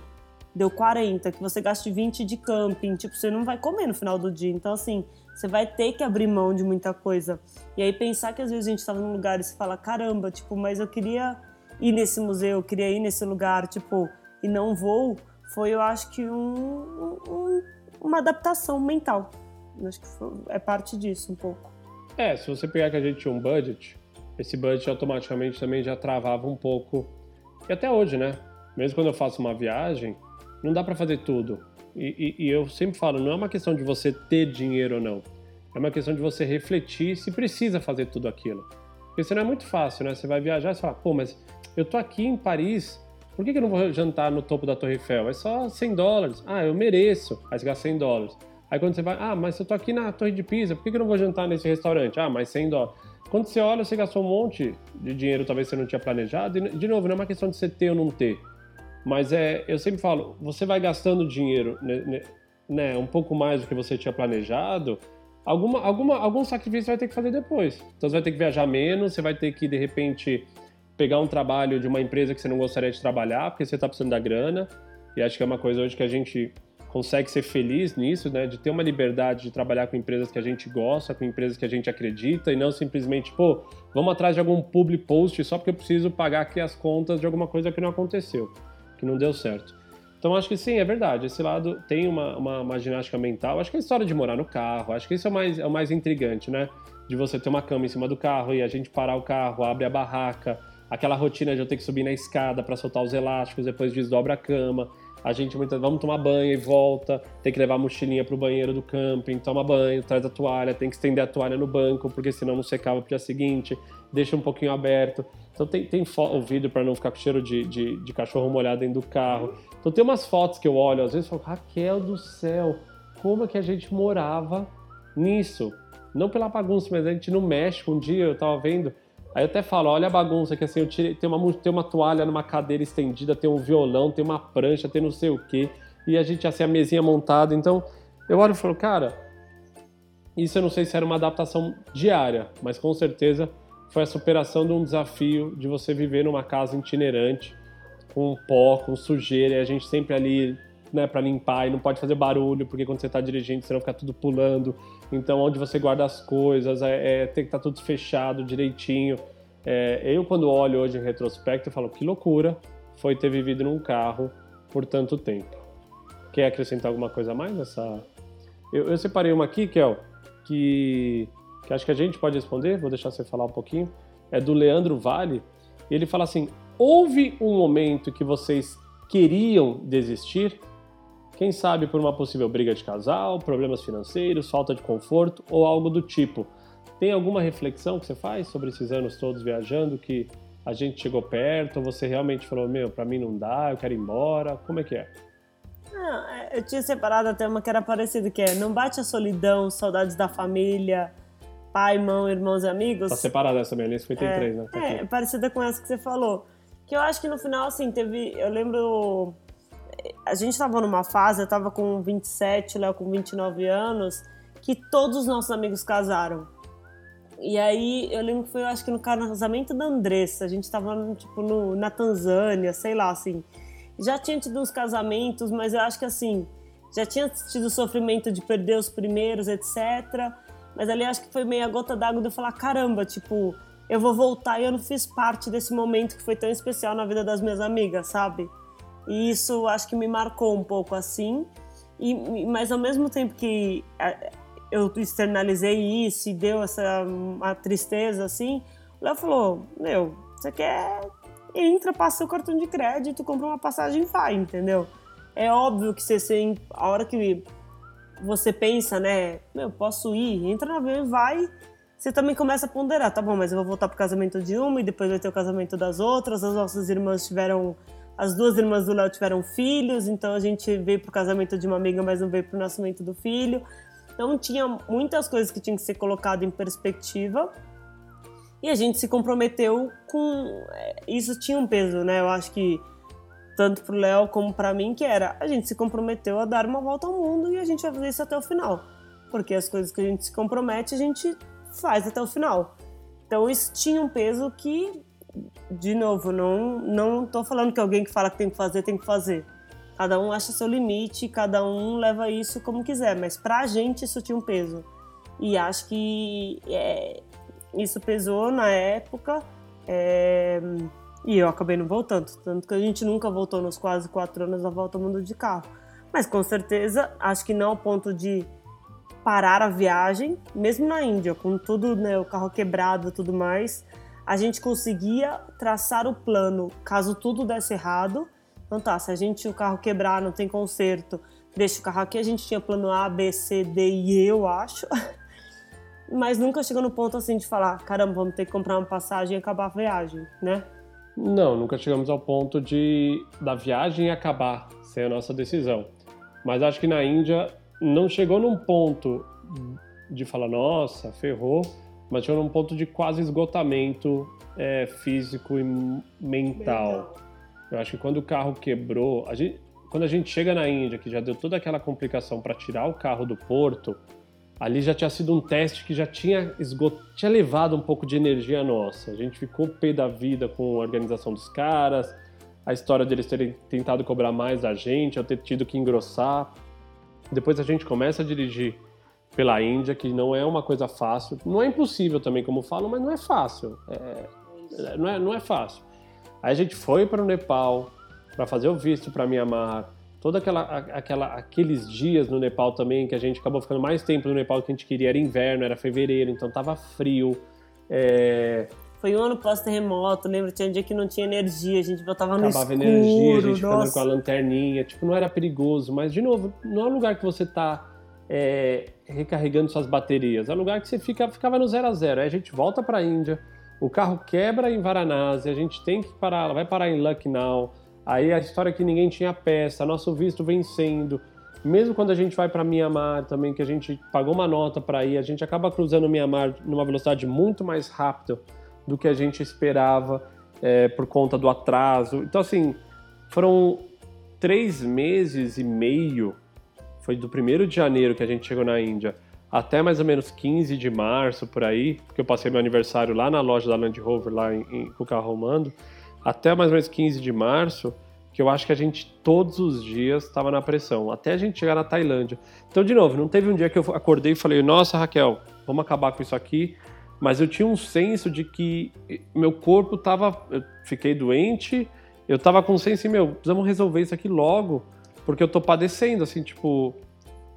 Deu 40, que você gaste 20 de camping. Tipo, você não vai comer no final do dia. Então, assim, você vai ter que abrir mão de muita coisa. E aí pensar que às vezes a gente estava num lugar e você fala, caramba, tipo, mas eu queria ir nesse museu, eu queria ir nesse lugar, tipo, e não vou, foi, eu acho que um, um, uma adaptação mental. Eu acho que foi, é parte disso um pouco. É, se você pegar que a gente tinha um budget, esse budget automaticamente também já travava um pouco. E até hoje, né? Mesmo quando eu faço uma viagem, não dá para fazer tudo. E, e, e, eu sempre falo, não é uma questão de você ter dinheiro ou não. É uma questão de você refletir se precisa fazer tudo aquilo. Porque senão é muito fácil, né? Você vai viajar e fala, pô, mas eu tô aqui em Paris, por que, que eu não vou jantar no topo da Torre Eiffel? É só 100 dólares. Ah, eu mereço. Aí você gasta 100 dólares. Aí quando você vai, ah, mas eu tô aqui na Torre de Pisa, por que, eu não vou jantar nesse restaurante? Ah, mas 100 dólares. Quando você olha, você gastou um monte de dinheiro, talvez você não tinha planejado. E, de novo, não é uma questão de você ter ou não ter. Mas é, eu sempre falo, você vai gastando dinheiro, né, né, né um pouco mais do que você tinha planejado, alguma, alguma, algum sacrifício você vai ter que fazer depois. Então você vai ter que viajar menos, você vai ter que, de repente, pegar um trabalho de uma empresa que você não gostaria de trabalhar, porque você está precisando da grana. E acho que é uma coisa hoje que a gente consegue ser feliz nisso, né? De ter uma liberdade de trabalhar com empresas que a gente gosta, com empresas que a gente acredita e não simplesmente, pô, vamos atrás de algum public post só porque eu preciso pagar aqui as contas de alguma coisa que não aconteceu, que não deu certo. Então acho que sim, é verdade. Esse lado tem uma, uma, uma, ginástica mental. Acho que a história de morar no carro, acho que isso é o mais, é o mais intrigante, né? De você ter uma cama em cima do carro e a gente parar o carro, abre a barraca, aquela rotina de eu ter que subir na escada para soltar os elásticos, depois desdobra a cama a gente muitas vamos tomar banho e volta, tem que levar a mochilinha pro banheiro do camping, toma banho, traz a toalha, tem que estender a toalha no banco, porque senão não secava pro dia seguinte, deixa um pouquinho aberto. Então tem, tem o vidro para não ficar com cheiro de, de, de, cachorro molhado dentro do carro. Então tem umas fotos que eu olho, às vezes falo, Raquel do céu, como é que a gente morava nisso? Não pela bagunça, mas a gente no México, um dia eu tava vendo, Aí eu até falo, olha a bagunça que assim, eu tirei, tem uma, tem uma toalha numa cadeira estendida, tem um violão, tem uma prancha, tem não sei o quê, e a gente assim, a mesinha montada. Então, eu olho e falo, cara, isso eu não sei se era uma adaptação diária, mas com certeza foi a superação de um desafio de você viver numa casa itinerante, com pó, com sujeira, e a gente sempre ali né, para limpar e não pode fazer barulho, porque quando você está dirigindo, você não fica tudo pulando. Então, onde você guarda as coisas, é, é tem que estar tá tudo fechado direitinho. É, eu, quando olho hoje em retrospecto, falo que loucura foi ter vivido num carro por tanto tempo. Quer acrescentar alguma coisa a mais nessa? Eu, eu separei uma aqui, Kel, que, que acho que a gente pode responder, vou deixar você falar um pouquinho. É do Leandro Vale. Ele fala assim: houve um momento que vocês queriam desistir? Quem sabe por uma possível briga de casal, problemas financeiros, falta de conforto ou algo do tipo. Tem alguma reflexão que você faz sobre esses anos todos viajando que a gente chegou perto, ou você realmente falou, meu, para mim não dá, eu quero ir embora? Como é que é? É, eu tinha separado até uma que era parecida, que é não bate a solidão, saudades da família, pai, mãe, irmãos e amigos. Tá separada essa minha, linha 53, é, né? Tá é, parecida com essa que você falou. Que eu acho que no final, assim, teve. Eu lembro a gente estava numa fase, eu estava com 27, Léo com 29 anos, que todos os nossos amigos casaram. E aí eu lembro que foi, eu acho que no casamento da Andressa, a gente estava tipo no, na Tanzânia, sei lá, assim. Já tinha tido uns casamentos, mas eu acho que assim, já tinha tido o sofrimento de perder os primeiros, etc. Mas ali acho que foi meio a gota d'água de eu falar, caramba, tipo, eu vou voltar e eu não fiz parte desse momento que foi tão especial na vida das minhas amigas, sabe? E isso acho que me marcou um pouco assim. E, mas ao mesmo tempo que eu externalizei isso e deu essa uma tristeza assim, Léo falou: Meu, você quer. Entra, passa seu cartão de crédito, compra uma passagem e vai, entendeu? É óbvio que você, a hora que você pensa, né? Meu, posso ir, entra no avião e vai. Você também começa a ponderar, tá bom, mas eu vou voltar pro casamento de uma e depois vai ter o casamento das outras. As nossas irmãs tiveram as duas irmãs do Léo tiveram filhos, então a gente veio pro casamento de uma amiga, mas não veio pro nascimento do filho. Então tinha muitas coisas que tinham que ser colocado em perspectiva. E a gente se comprometeu com é, isso tinha um peso, né? Eu acho que tanto pro Léo como para mim que era, a gente se comprometeu a dar uma volta ao mundo e a gente vai fazer isso até o final. Porque as coisas que a gente se compromete, a gente faz até o final. Então isso tinha um peso que de novo, não não tô falando que alguém que fala que tem que fazer tem que fazer. Cada um acha seu limite, cada um leva isso como quiser, mas pra gente isso tinha um peso. E acho que é, isso pesou na época é, e eu acabei não voltando. Tanto que a gente nunca voltou nos quase quatro anos da volta ao mundo de carro. Mas com certeza, acho que não ao ponto de parar a viagem, mesmo na Índia, com tudo, né, o carro quebrado e tudo mais a gente conseguia traçar o plano caso tudo desse errado. Então tá, se a gente o carro quebrar, não tem conserto, deixa o carro aqui, a gente tinha plano A, B, C, D e E, eu acho. Mas nunca chegou no ponto assim de falar, caramba, vamos ter que comprar uma passagem e acabar a viagem, né? Não, nunca chegamos ao ponto de da viagem acabar sem a nossa decisão. Mas acho que na Índia não chegou num ponto de falar, nossa, ferrou, mas chegou num ponto de quase esgotamento é, físico e mental. Eu acho que quando o carro quebrou, a gente, quando a gente chega na Índia, que já deu toda aquela complicação para tirar o carro do porto, ali já tinha sido um teste que já tinha, esgot... tinha levado um pouco de energia nossa. A gente ficou pé da vida com a organização dos caras, a história deles terem tentado cobrar mais da gente, eu ter tido que engrossar. Depois a gente começa a dirigir pela Índia, que não é uma coisa fácil. Não é impossível também, como falam, mas não é fácil. É... Não, é, não é fácil. Aí a gente foi para o Nepal para fazer o visto para Mianmar toda aquela, aquela aqueles dias no Nepal também que a gente acabou ficando mais tempo no Nepal que a gente queria era inverno era fevereiro então tava frio é... foi um ano pós terremoto lembra tinha um dia que não tinha energia a gente botava no Acabava escuro energia a gente nossa. ficando com a lanterninha tipo não era perigoso mas de novo não é um lugar que você tá é, recarregando suas baterias é um lugar que você fica ficava no zero a zero aí a gente volta para a Índia o carro quebra em Varanasi a gente tem que parar vai parar em Lucknow Aí a história é que ninguém tinha peça, nosso visto vencendo. Mesmo quando a gente vai para Mianmar também, que a gente pagou uma nota para ir, a gente acaba cruzando Mianmar numa velocidade muito mais rápida do que a gente esperava é, por conta do atraso. Então, assim, foram três meses e meio, foi do 1 de janeiro que a gente chegou na Índia, até mais ou menos 15 de março, por aí, porque eu passei meu aniversário lá na loja da Land Rover, lá em, em, com o carro romando até mais ou menos 15 de março, que eu acho que a gente todos os dias estava na pressão, até a gente chegar na Tailândia. Então, de novo, não teve um dia que eu acordei e falei, nossa, Raquel, vamos acabar com isso aqui, mas eu tinha um senso de que meu corpo estava. Eu fiquei doente, eu estava com o senso, meu, precisamos resolver isso aqui logo, porque eu tô padecendo, assim, tipo.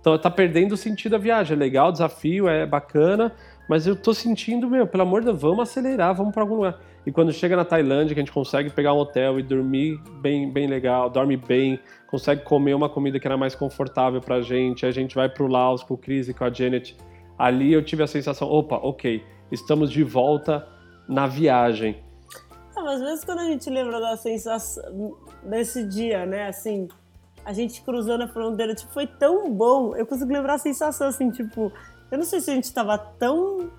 Então, tá perdendo o sentido da viagem. É legal, desafio, é bacana, mas eu tô sentindo, meu, pelo amor de Deus, vamos acelerar, vamos para algum lugar. E quando chega na Tailândia, que a gente consegue pegar um hotel e dormir bem, bem legal, dorme bem, consegue comer uma comida que era mais confortável pra gente, a gente vai pro Laos com o Chris e com a Janet. Ali eu tive a sensação, opa, ok, estamos de volta na viagem. Ah, mas mesmo quando a gente lembra da sensação desse dia, né, assim, a gente cruzando a fronteira, tipo, foi tão bom. Eu consigo lembrar a sensação, assim, tipo, eu não sei se a gente tava tão.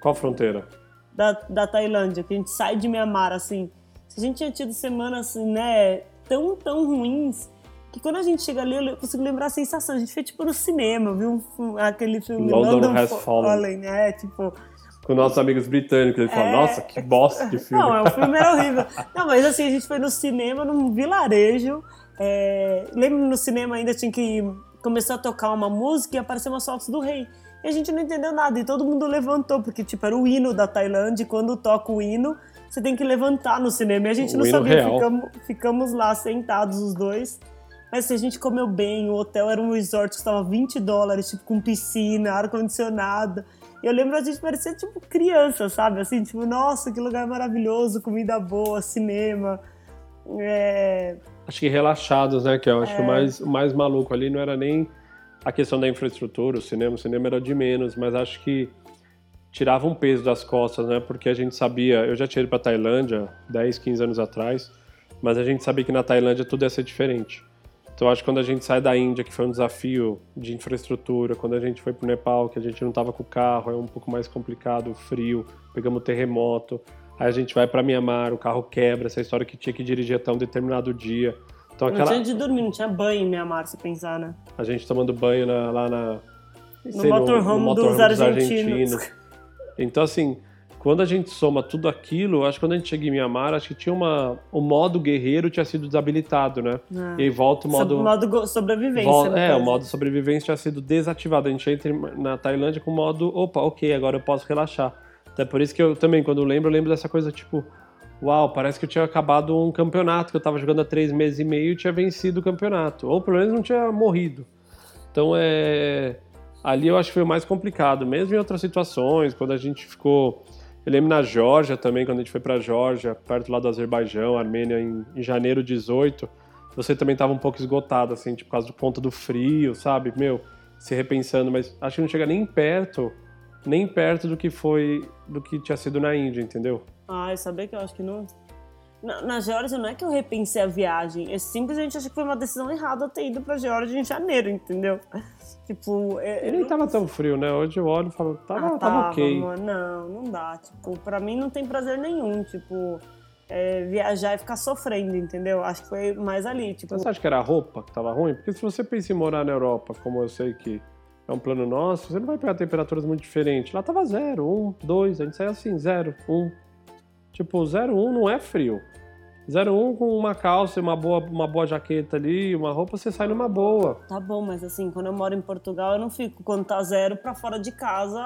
Qual fronteira? da, da Tailândia, que a gente sai de Mianmar, assim. Se a gente tinha tido semanas, assim, né, tão, tão ruins, que quando a gente chega ali, eu consigo lembrar a sensação. A gente foi, tipo, no cinema, viu aquele filme London, London Has Fallen. Fallen, né, tipo... Com nossos amigos britânicos, eles é... falam, nossa, que bosta de filme. Não, o filme era horrível. Não, mas assim, a gente foi no cinema, num vilarejo. É... Lembro no cinema ainda tinha que começar a tocar uma música e aparecer umas fotos do rei. E a gente não entendeu nada. E todo mundo levantou, porque, tipo, era o hino da Tailândia. E quando toca o hino, você tem que levantar no cinema. E a gente o não sabia. Ficamos, ficamos, lá sentados os dois. Mas assim, a gente comeu bem. O hotel era um resort que custava 20 dólares, tipo, com piscina, ar-condicionado. E eu lembro a gente parecia, tipo, criança, sabe? Assim, tipo, nossa, que lugar maravilhoso, comida boa, cinema. É... Acho que relaxados, né? Que eu acho é... que o mais, o mais maluco ali não era nem a questão da infraestrutura, o cinema, o cinema era de menos, mas acho que tirava um peso das costas, né? Porque a gente sabia, eu já tinha ido para Tailândia 10, 15 anos atrás, mas a gente sabia que na Tailândia tudo ia ser diferente. Então acho que quando a gente sai da Índia, que foi um desafio de infraestrutura, quando a gente foi para o Nepal, que a gente não estava com o carro, é um pouco mais complicado, frio, pegamos terremoto, aí a gente vai para Mianmar, o carro quebra, essa história que tinha que dirigir até um determinado dia. Então, aquela... Não tinha de dormir, não tinha banho em Mianmar, se pensar, né? A gente tomando banho na, lá na... No motorhome, no, no dos, dos argentinos. argentinos. Então, assim, quando a gente soma tudo aquilo, acho que quando a gente chega em Mianmar, acho que tinha uma. O modo guerreiro tinha sido desabilitado, né? É. E aí volta o modo. O modo sobrevivência. É, o modo sobrevivência tinha sido desativado. A gente entra na Tailândia com o modo, opa, ok, agora eu posso relaxar. Até por isso que eu também, quando eu lembro, eu lembro dessa coisa tipo, uau, parece que eu tinha acabado um campeonato que eu estava jogando há três meses e meio e tinha vencido o campeonato. Ou pelo menos não tinha morrido. Então é. Ali eu acho que foi o mais complicado, mesmo em outras situações, quando a gente ficou. Eu lembro na Geórgia também, quando a gente foi para Geórgia, perto lá do Azerbaijão, Armênia, em, em janeiro 18, você também estava um pouco esgotado, assim, tipo, por causa do ponto do frio, sabe? Meu, se repensando, mas acho que não chega nem perto, nem perto do que foi, do que tinha sido na Índia, entendeu? Ah, saber que eu acho que não. Na, na Geórgia não é que eu repensei a viagem, é simplesmente acho que foi uma decisão errada ter ido pra Geórgia em janeiro, entendeu? Tipo. É, Ele nem tava tão frio, né? Hoje eu olho e falo, tava, ah, tava, tava ok. Mano. Não, não dá. Tipo, pra mim não tem prazer nenhum. Tipo, é, viajar e ficar sofrendo, entendeu? Acho que foi mais ali. Tipo... Você acha que era a roupa que tava ruim? Porque se você pensa em morar na Europa, como eu sei que é um plano nosso, você não vai pegar temperaturas muito diferentes. Lá tava zero, um, dois, a gente sai assim, zero, um. Tipo, zero, um não é frio. 01 com uma calça e uma boa, uma boa jaqueta ali, uma roupa, você sai numa boa. Tá bom, mas assim, quando eu moro em Portugal, eu não fico quando tá zero pra fora de casa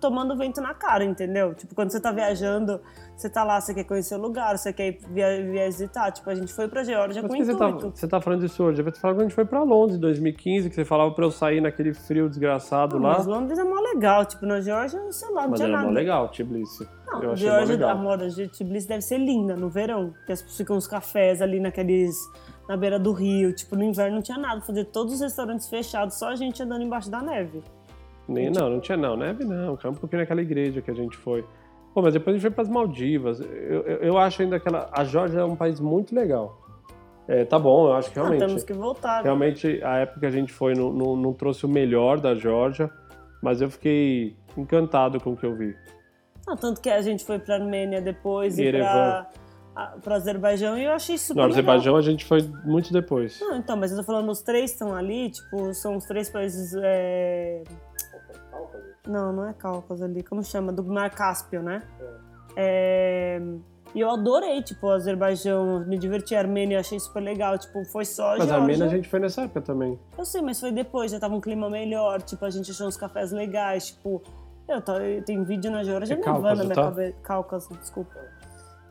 tomando vento na cara, entendeu? Tipo, quando você tá viajando, você tá lá, você quer conhecer o lugar, você quer via, visitar. Tipo, a gente foi pra Geórgia com você tá, você tá falando disso hoje? Eu te falar quando a gente foi pra Londres em 2015, que você falava pra eu sair naquele frio desgraçado não, lá. Mas Londres é mó legal, tipo, na Geórgia, sei lá, não mas tinha nada. Mas é mó legal, Tbilisi. Não, eu achei Georgia, legal. a moda de Tbilisi deve ser linda no verão, que as ficam os cafés ali naqueles na beira do rio, tipo no inverno não tinha nada, fazer todos os restaurantes fechados, só a gente andando embaixo da neve. Nem, não, não tinha não, neve não, um pouquinho naquela igreja que a gente foi. Pô, mas depois a gente foi para as Maldivas. Eu, eu, eu, acho ainda que a Georgia é um país muito legal. É, tá bom, eu acho que realmente. Ah, temos que voltar. Realmente, a época que a gente foi não, não, não trouxe o melhor da Georgia, mas eu fiquei encantado com o que eu vi. Não, tanto que a gente foi para Armênia depois e, para para Azerbaijão e eu achei super No Azerbaijão a gente foi muito depois. Não, então, mas eu tô falando, os três estão ali, tipo, são os três países. É... Não, não é Cáucaso ali, como chama? Do Mar Cáspio, né? É. E eu adorei, tipo, o Azerbaijão, me diverti, a Armênia, achei super legal, tipo, foi só Mas a Armênia a gente foi nessa época também. Eu sei, mas foi depois, já tava um clima melhor, tipo, a gente achou uns cafés legais, tipo, eu, tô, eu tenho vídeo na Georgia é nevando na minha tá? cabeça. Cáucaso, desculpa.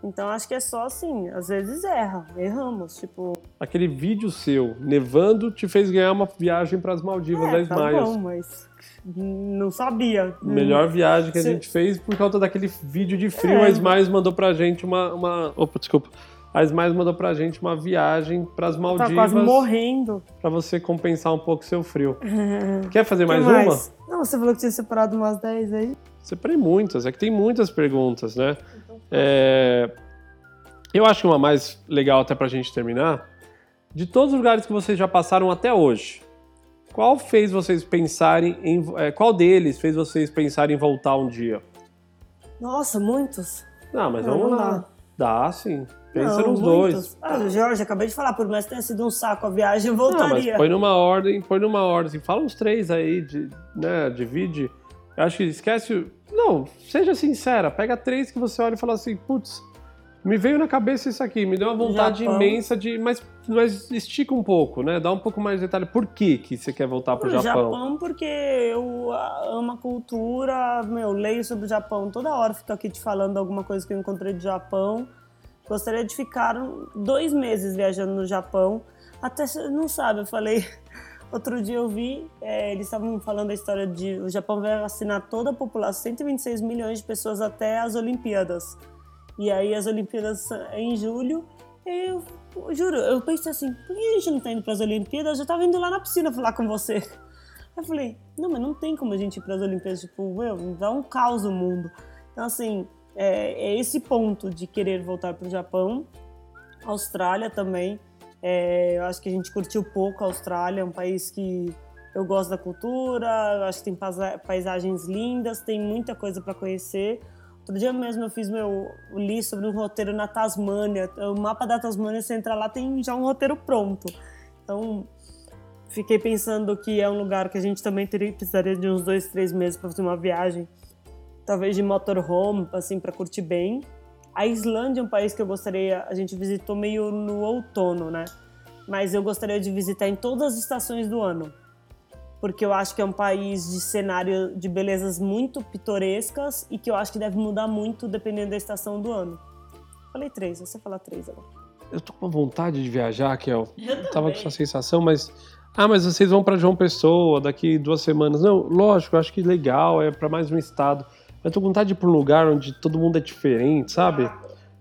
Então acho que é só assim, às vezes erra, erramos, tipo. Aquele vídeo seu nevando te fez ganhar uma viagem para as Maldivas é, da Tá bom, mas não sabia. Melhor viagem que a gente fez por conta daquele vídeo de frio. É. A Smiles mandou pra gente uma, uma. Opa, desculpa. A Smiles mandou pra gente uma viagem para as Maldivas. Tá quase morrendo. Pra você compensar um pouco seu frio. Quer fazer mais, mais, uma? Não, você falou que tinha separado umas 10 aí. Separei muitas, é que tem muitas perguntas, né? Então, é... Eu acho que uma mais legal até pra gente terminar. De todos os lugares que vocês já passaram até hoje, qual fez vocês pensarem em. É, qual deles fez vocês pensarem em voltar um dia? Nossa, muitos. Não, mas não, vamos não lá. Dá. dá, sim. Pensa não, nos muitos. dois. Ah, Jorge, acabei de falar, por mais que tenha sido um saco a viagem, eu voltaria. Não, põe numa ordem, põe numa ordem. Assim, fala uns três aí, de, né, divide. Eu acho que esquece. Não, seja sincera, pega três que você olha e fala assim, putz, me veio na cabeça isso aqui, me deu uma vontade Japão. imensa de. Mas, mas estica um pouco, né? Dá um pouco mais de detalhe. Por que, que você quer voltar pro Japão? Japão, porque eu amo a cultura, meu, leio sobre o Japão toda hora, fico aqui te falando alguma coisa que eu encontrei do Japão. Gostaria de ficar dois meses viajando no Japão. Até não sabe, eu falei. Outro dia eu vi, é, eles estavam falando a história de o Japão vai vacinar toda a população, 126 milhões de pessoas até as Olimpíadas. E aí as Olimpíadas é em julho. Eu, eu juro, eu pensei assim, por que a gente não tá indo para as Olimpíadas? Eu já tava indo lá na piscina falar com você. Eu falei, não, mas não tem como a gente ir para as Olimpíadas, tipo, meu, dá um caos o mundo. Então, assim, é, é esse ponto de querer voltar para o Japão. Austrália também. É, eu acho que a gente curtiu pouco a Austrália, é um país que eu gosto da cultura, acho que tem paisagens lindas, tem muita coisa para conhecer. Outro dia mesmo eu fiz meu li sobre um roteiro na Tasmânia. O mapa da Tasmânia, você entra lá, tem já um roteiro pronto. Então, fiquei pensando que é um lugar que a gente também teria, precisaria de uns dois, três meses para fazer uma viagem, talvez de motorhome, assim, para curtir bem. A Islândia é um país que eu gostaria, a gente visitou meio no outono, né? Mas eu gostaria de visitar em todas as estações do ano porque eu acho que é um país de cenário de belezas muito pitorescas e que eu acho que deve mudar muito dependendo da estação do ano. Falei três, você fala três agora. Eu tô com vontade de viajar, Kel. Eu, eu tava com essa sensação, mas. Ah, mas vocês vão para João Pessoa daqui duas semanas. Não, lógico, eu acho que legal, é para mais um estado. Eu tô com vontade de ir pra um lugar onde todo mundo é diferente, sabe?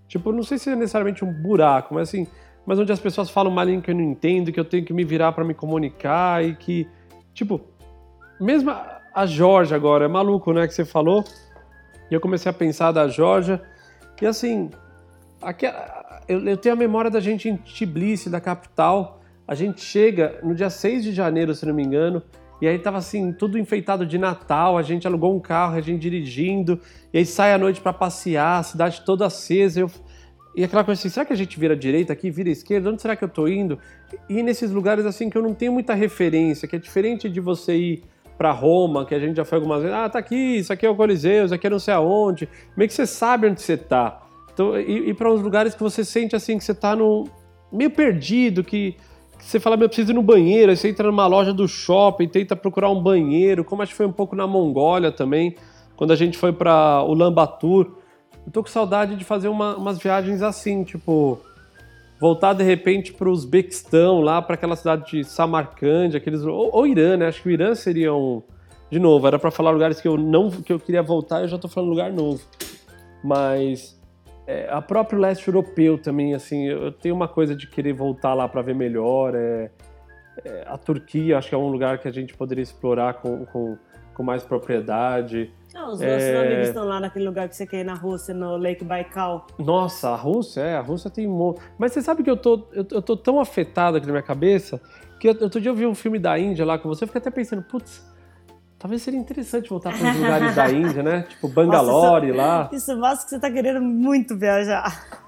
Tipo, não sei se é necessariamente um buraco, mas assim, mas onde as pessoas falam uma língua que eu não entendo, que eu tenho que me virar para me comunicar e que Tipo, mesmo a Georgia agora, é maluco, né, que você falou. E eu comecei a pensar da Georgia. E assim, aqui, eu, eu tenho a memória da gente em Tbilisi, da capital. A gente chega no dia 6 de janeiro, se não me engano, e aí tava assim, tudo enfeitado de Natal, a gente alugou um carro, a gente dirigindo, e aí sai à noite para passear, a cidade toda acesa. Eu, e aquela coisa assim, será que a gente vira direita aqui, vira esquerda? Onde será que eu tô indo? E nesses lugares assim que eu não tenho muita referência, que é diferente de você ir para Roma, que a gente já foi algumas vezes, ah, tá aqui, isso aqui é o Coliseu, isso aqui é não sei aonde. Meio que você sabe onde você tá. Então, e, e para uns lugares que você sente assim que você tá no meio perdido, que, que você fala, meu, preciso ir no banheiro, aí você entra numa loja do shopping, tenta procurar um banheiro, como acho que foi um pouco na Mongólia também, quando a gente foi para Ulaanbaatar. Eu tô com saudade de fazer uma, umas viagens assim, tipo, voltar de repente para o Uzbequistão, lá para aquela cidade de Samarcand, aqueles ou, ou, Irã, né? Acho que o Irã seria um de novo, era para falar lugares que eu não que eu queria voltar, eu já estou falando lugar novo. Mas é, a próprio leste europeu também, assim, eu tenho uma coisa de querer voltar lá para ver melhor. É, é, a Turquia, acho que é um lugar que a gente poderia explorar com, com, com mais propriedade. Ah, os nossos é... amigos estão lá naquele lugar que você quer ir na Rússia, no Lake Baikal. Nossa, a Rússia, é, a Rússia tem um Mas você sabe que eu tô, eu, eu tô tão afetado aqui na minha cabeça que outro dia eu vi um filme da Índia lá com você, eu fiquei até pensando, putz, talvez seria interessante voltar para os lugares da Índia, né? Tipo Bangalore Nossa, isso, lá. Isso mostra que você tá querendo muito viajar.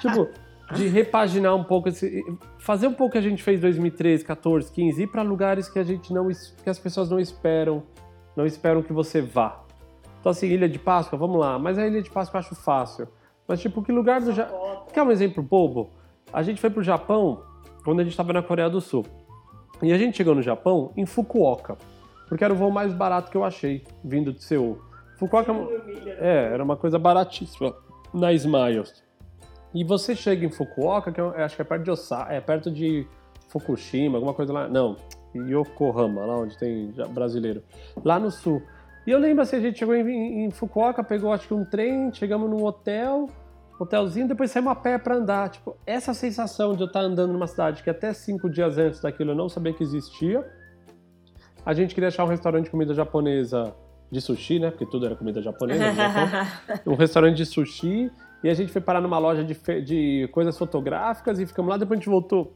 Tipo, de repaginar um pouco, esse, fazer um pouco o que a gente fez em 2013, 14, 15, ir para lugares que a gente não, que as pessoas não esperam, não esperam que você vá. Então, assim, Ilha de Páscoa, vamos lá. Mas a Ilha de Páscoa eu acho fácil. Mas, tipo, que lugar do Japão. Quer um exemplo bobo? A gente foi pro Japão quando a gente estava na Coreia do Sul. E a gente chegou no Japão em Fukuoka. Porque era o voo mais barato que eu achei, vindo de Seul. Fukuoka é, era uma coisa baratíssima na Smiles. E você chega em Fukuoka, que eu acho que é perto de Osaka, é perto de Fukushima, alguma coisa lá. Não, Yokohama, lá onde tem brasileiro. Lá no sul. E eu lembro assim, a gente chegou em, em Fukuoka, pegou acho que um trem, chegamos num hotel, hotelzinho, depois saímos a pé para andar. Tipo, essa sensação de eu estar andando numa cidade que até cinco dias antes daquilo eu não sabia que existia. A gente queria achar um restaurante de comida japonesa de sushi, né? Porque tudo era comida japonesa. um restaurante de sushi. E a gente foi parar numa loja de, de coisas fotográficas e ficamos lá. Depois a gente voltou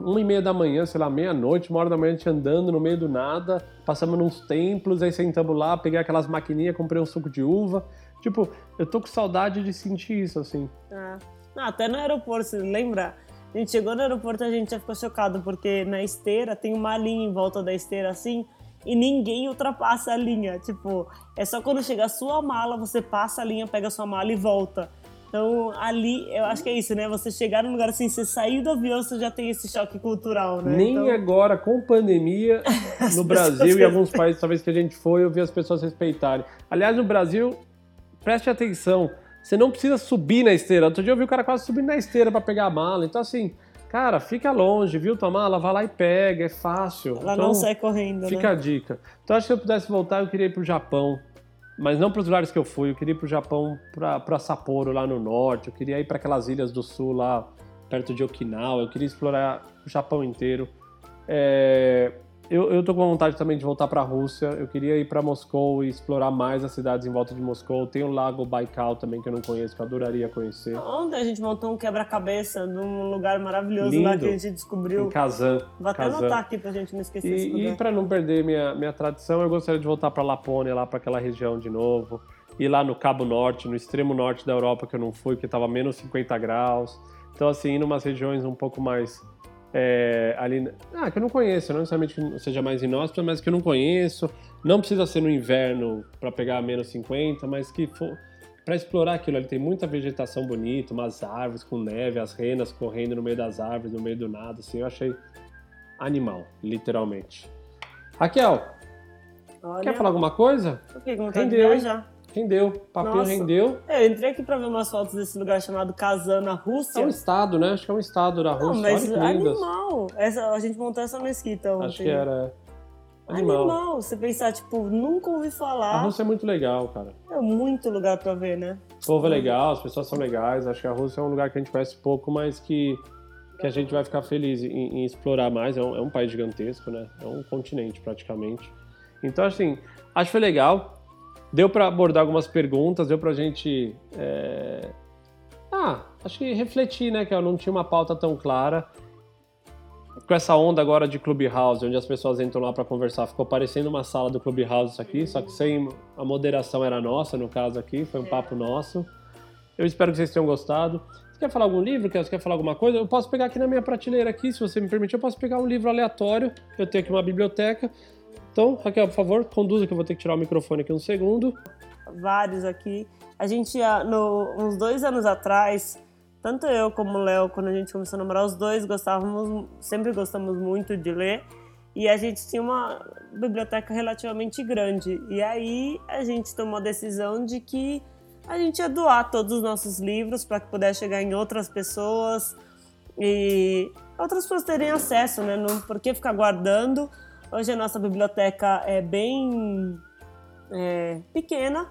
uma e meia da manhã, sei lá, meia-noite, uma hora da manhã, a gente andando no meio do nada, passamos nos templos, aí sentamos lá, peguei aquelas maquininhas, comprei um suco de uva. Tipo, eu tô com saudade de sentir isso, assim. É. Não, até no aeroporto, lembra? A gente chegou no aeroporto e a gente já ficou chocado, porque na esteira tem uma linha em volta da esteira assim, e ninguém ultrapassa a linha. Tipo, é só quando chega a sua mala, você passa a linha, pega a sua mala e volta. Então, ali, eu acho que é isso, né? Você chegar num lugar assim, você sair do avião, você já tem esse choque cultural, né? Nem então... agora, com pandemia, no Brasil e alguns países, talvez que a gente foi, eu vi as pessoas respeitarem. Aliás, no Brasil, preste atenção, você não precisa subir na esteira. Outro dia eu vi o cara quase subindo na esteira para pegar a mala. Então, assim, cara, fica longe, viu tua mala? Vai lá e pega, é fácil. Ela então, não sai correndo, Fica né? a dica. Então, acho que se eu pudesse voltar, eu queria ir pro Japão mas não para os lugares que eu fui. Eu queria ir para o Japão, para Sapporo, lá no norte. Eu queria ir para aquelas ilhas do sul, lá perto de Okinawa. Eu queria explorar o Japão inteiro. É, eu, eu tô com vontade também de voltar para a Rússia. Eu queria ir para Moscou e explorar mais as cidades em volta de Moscou. Tem o Lago Baikal também que eu não conheço, que eu adoraria conhecer. Ontem a gente montou um quebra-cabeça num lugar maravilhoso Lindo. lá que a gente descobriu. Em Kazan. Vou até Kazan. anotar aqui pra gente não esquecer E, e para não perder minha, minha tradição, eu gostaria de voltar para Lapônia, lá para aquela região de novo. Ir lá no Cabo Norte, no extremo norte da Europa que eu não fui, que estava menos 50 graus. Então, assim, ir em umas regiões um pouco mais é, ali. Ah, que eu não conheço, não necessariamente que seja mais inóspita, mas que eu não conheço. Não precisa ser no inverno para pegar menos 50, mas que for para explorar aquilo. Ali tem muita vegetação bonita, umas árvores com neve, as renas correndo no meio das árvores, no meio do nada. Assim, eu achei animal, literalmente. Raquel, Olha, quer falar alguma coisa? Rendeu, de viajar. Rendeu, o papel Nossa. rendeu. É, eu entrei aqui pra ver umas fotos desse lugar chamado Kazan, na Rússia. É um estado, né? Acho que é um estado da Rússia. Não, mas animal. Essa, a gente montou essa mesquita ontem. Acho que era. Animal. Animal. Você pensar, tipo, nunca ouvi falar. A Rússia é muito legal, cara. É muito lugar pra ver, né? O povo é legal, as pessoas são legais. Acho que a Rússia é um lugar que a gente conhece pouco, mas que, que a gente vai ficar feliz em, em explorar mais. É um, é um país gigantesco, né? É um continente, praticamente. Então, assim, acho que foi legal. Deu para abordar algumas perguntas, deu para a gente. É... Ah, acho que refletir, né? Que eu não tinha uma pauta tão clara. Com essa onda agora de Clubhouse, onde as pessoas entram lá para conversar, ficou parecendo uma sala do Clubhouse isso aqui, só que sem a moderação era nossa, no caso aqui, foi um papo nosso. Eu espero que vocês tenham gostado. Você quer falar algum livro? Você quer falar alguma coisa? Eu posso pegar aqui na minha prateleira aqui, se você me permitir, eu posso pegar um livro aleatório. Eu tenho aqui uma biblioteca Então, Raquel, por favor, conduza que eu vou ter que tirar o microfone aqui um segundo. Vários aqui. A gente, no, uns dois anos atrás, tanto eu como o Léo, quando a gente começou a namorar, os dois gostávamos, sempre gostamos muito de ler. E a gente tinha uma biblioteca relativamente grande. E aí a gente tomou a decisão de que a gente ia doar todos os nossos livros para que pudesse chegar em outras pessoas e outras pessoas terem acesso, né? Não, por que ficar guardando? Hoje a nossa biblioteca é bem é, pequena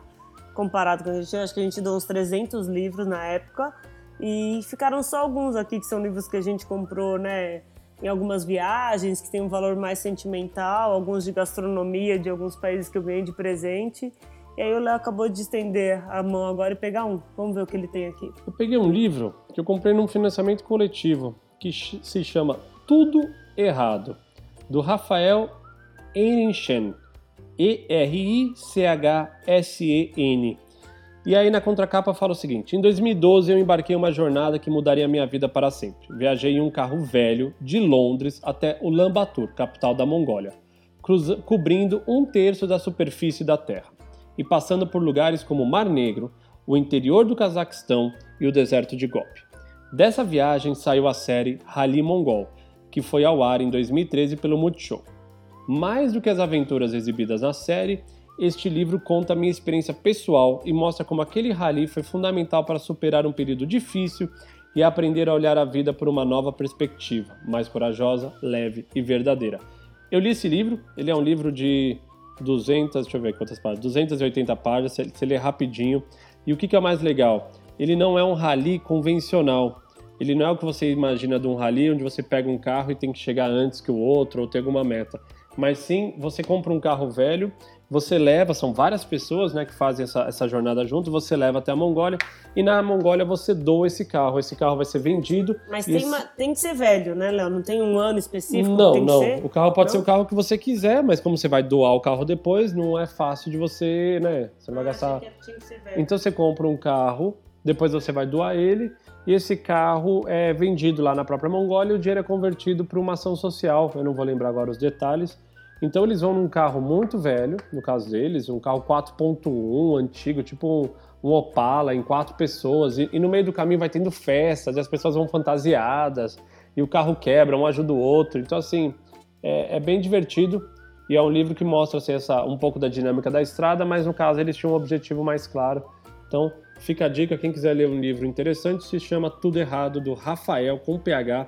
comparado com a gente. Acho que a gente deu uns 300 livros na época e ficaram só alguns aqui que são livros que a gente comprou, né? Em algumas viagens que tem um valor mais sentimental, alguns de gastronomia de alguns países que eu ganhei de presente. E aí o Léo acabou de estender a mão agora e pegar um. Vamos ver o que ele tem aqui. Eu peguei um livro que eu comprei num financiamento coletivo que se chama Tudo Errado, do Rafael Ehrenchen. E-R-I-C-H-S-E-N. E aí na contracapa fala o seguinte: Em 2012 eu embarquei em uma jornada que mudaria minha vida para sempre. Viajei em um carro velho de Londres até Ulaanbaatar, capital da Mongólia, cobrindo um terço da superfície da Terra e passando por lugares como o Mar Negro, o interior do Cazaquistão e o deserto de Gobi. Dessa viagem saiu a série Rally Mongol, que foi ao ar em 2013 pelo Multishow. Mais do que as aventuras exibidas na série, este livro conta a minha experiência pessoal e mostra como aquele rally foi fundamental para superar um período difícil e aprender a olhar a vida por uma nova perspectiva, mais corajosa, leve e verdadeira. Eu li esse livro, ele é um livro de 200, deixa eu ver quantas páginas, 280 páginas, você lê rapidinho. E o que, que é mais legal? Ele não é um rally convencional. Ele não é o que você imagina de um rally onde você pega um carro e tem que chegar antes que o outro ou ter alguma meta. Mas sim, você compra um carro velho você leva, são várias pessoas né, que fazem essa, essa jornada junto, você leva até a Mongólia e na Mongólia você doa esse carro. Esse carro vai ser vendido. Mas tem, esse... uma, tem que ser velho, né, Léo? Não tem um ano específico? Não, não. O carro pode não? ser o carro que você quiser, mas como você vai doar o carro depois, não é fácil de você, né? Você vai ah, gastar. Então você compra um carro, depois você vai doar ele e esse carro é vendido lá na própria Mongólia e o dinheiro é convertido para uma ação social. Eu não vou lembrar agora os detalhes então eles vão num carro muito velho, no caso deles, um carro 4.1 antigo, tipo um, um, Opala em quatro pessoas, e, e, no meio do caminho vai tendo festas, e as pessoas vão fantasiadas, e o carro quebra, um ajuda o outro. Então, assim, é, é bem divertido e é um livro que mostra assim, essa, um pouco da dinâmica da estrada, mas no caso eles tinham um objetivo mais claro. Então, fica a dica, quem quiser ler um livro interessante, se chama Tudo Errado, do Rafael, com PH,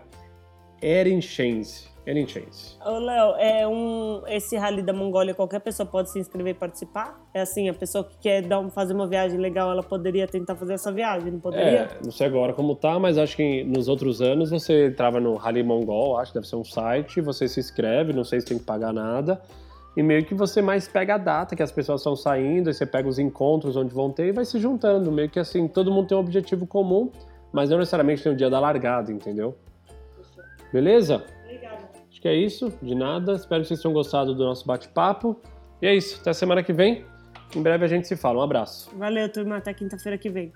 Ehrenschense. Any Chance. Ô, Léo, é um, esse rally da Mongólia, qualquer pessoa pode se inscrever e participar? É assim, a pessoa que quer dar, fazer uma viagem legal, ela poderia tentar fazer essa viagem, não poderia? É, não sei agora como tá, mas acho que nos outros anos você entrava no Rally Mongol, acho que deve ser um site, você se inscreve, não sei se tem que pagar nada, e meio que você mais pega a data que as pessoas estão saindo, aí você pega os encontros onde vão ter e vai se juntando, meio que assim, todo mundo tem um objetivo comum, mas não necessariamente tem o dia da largada, entendeu? Beleza? Acho que é isso, de nada. Espero que vocês tenham gostado do nosso bate-papo. E é isso, até semana que vem. Em breve a gente se fala. Um abraço. Valeu, turma. Até quinta-feira que vem.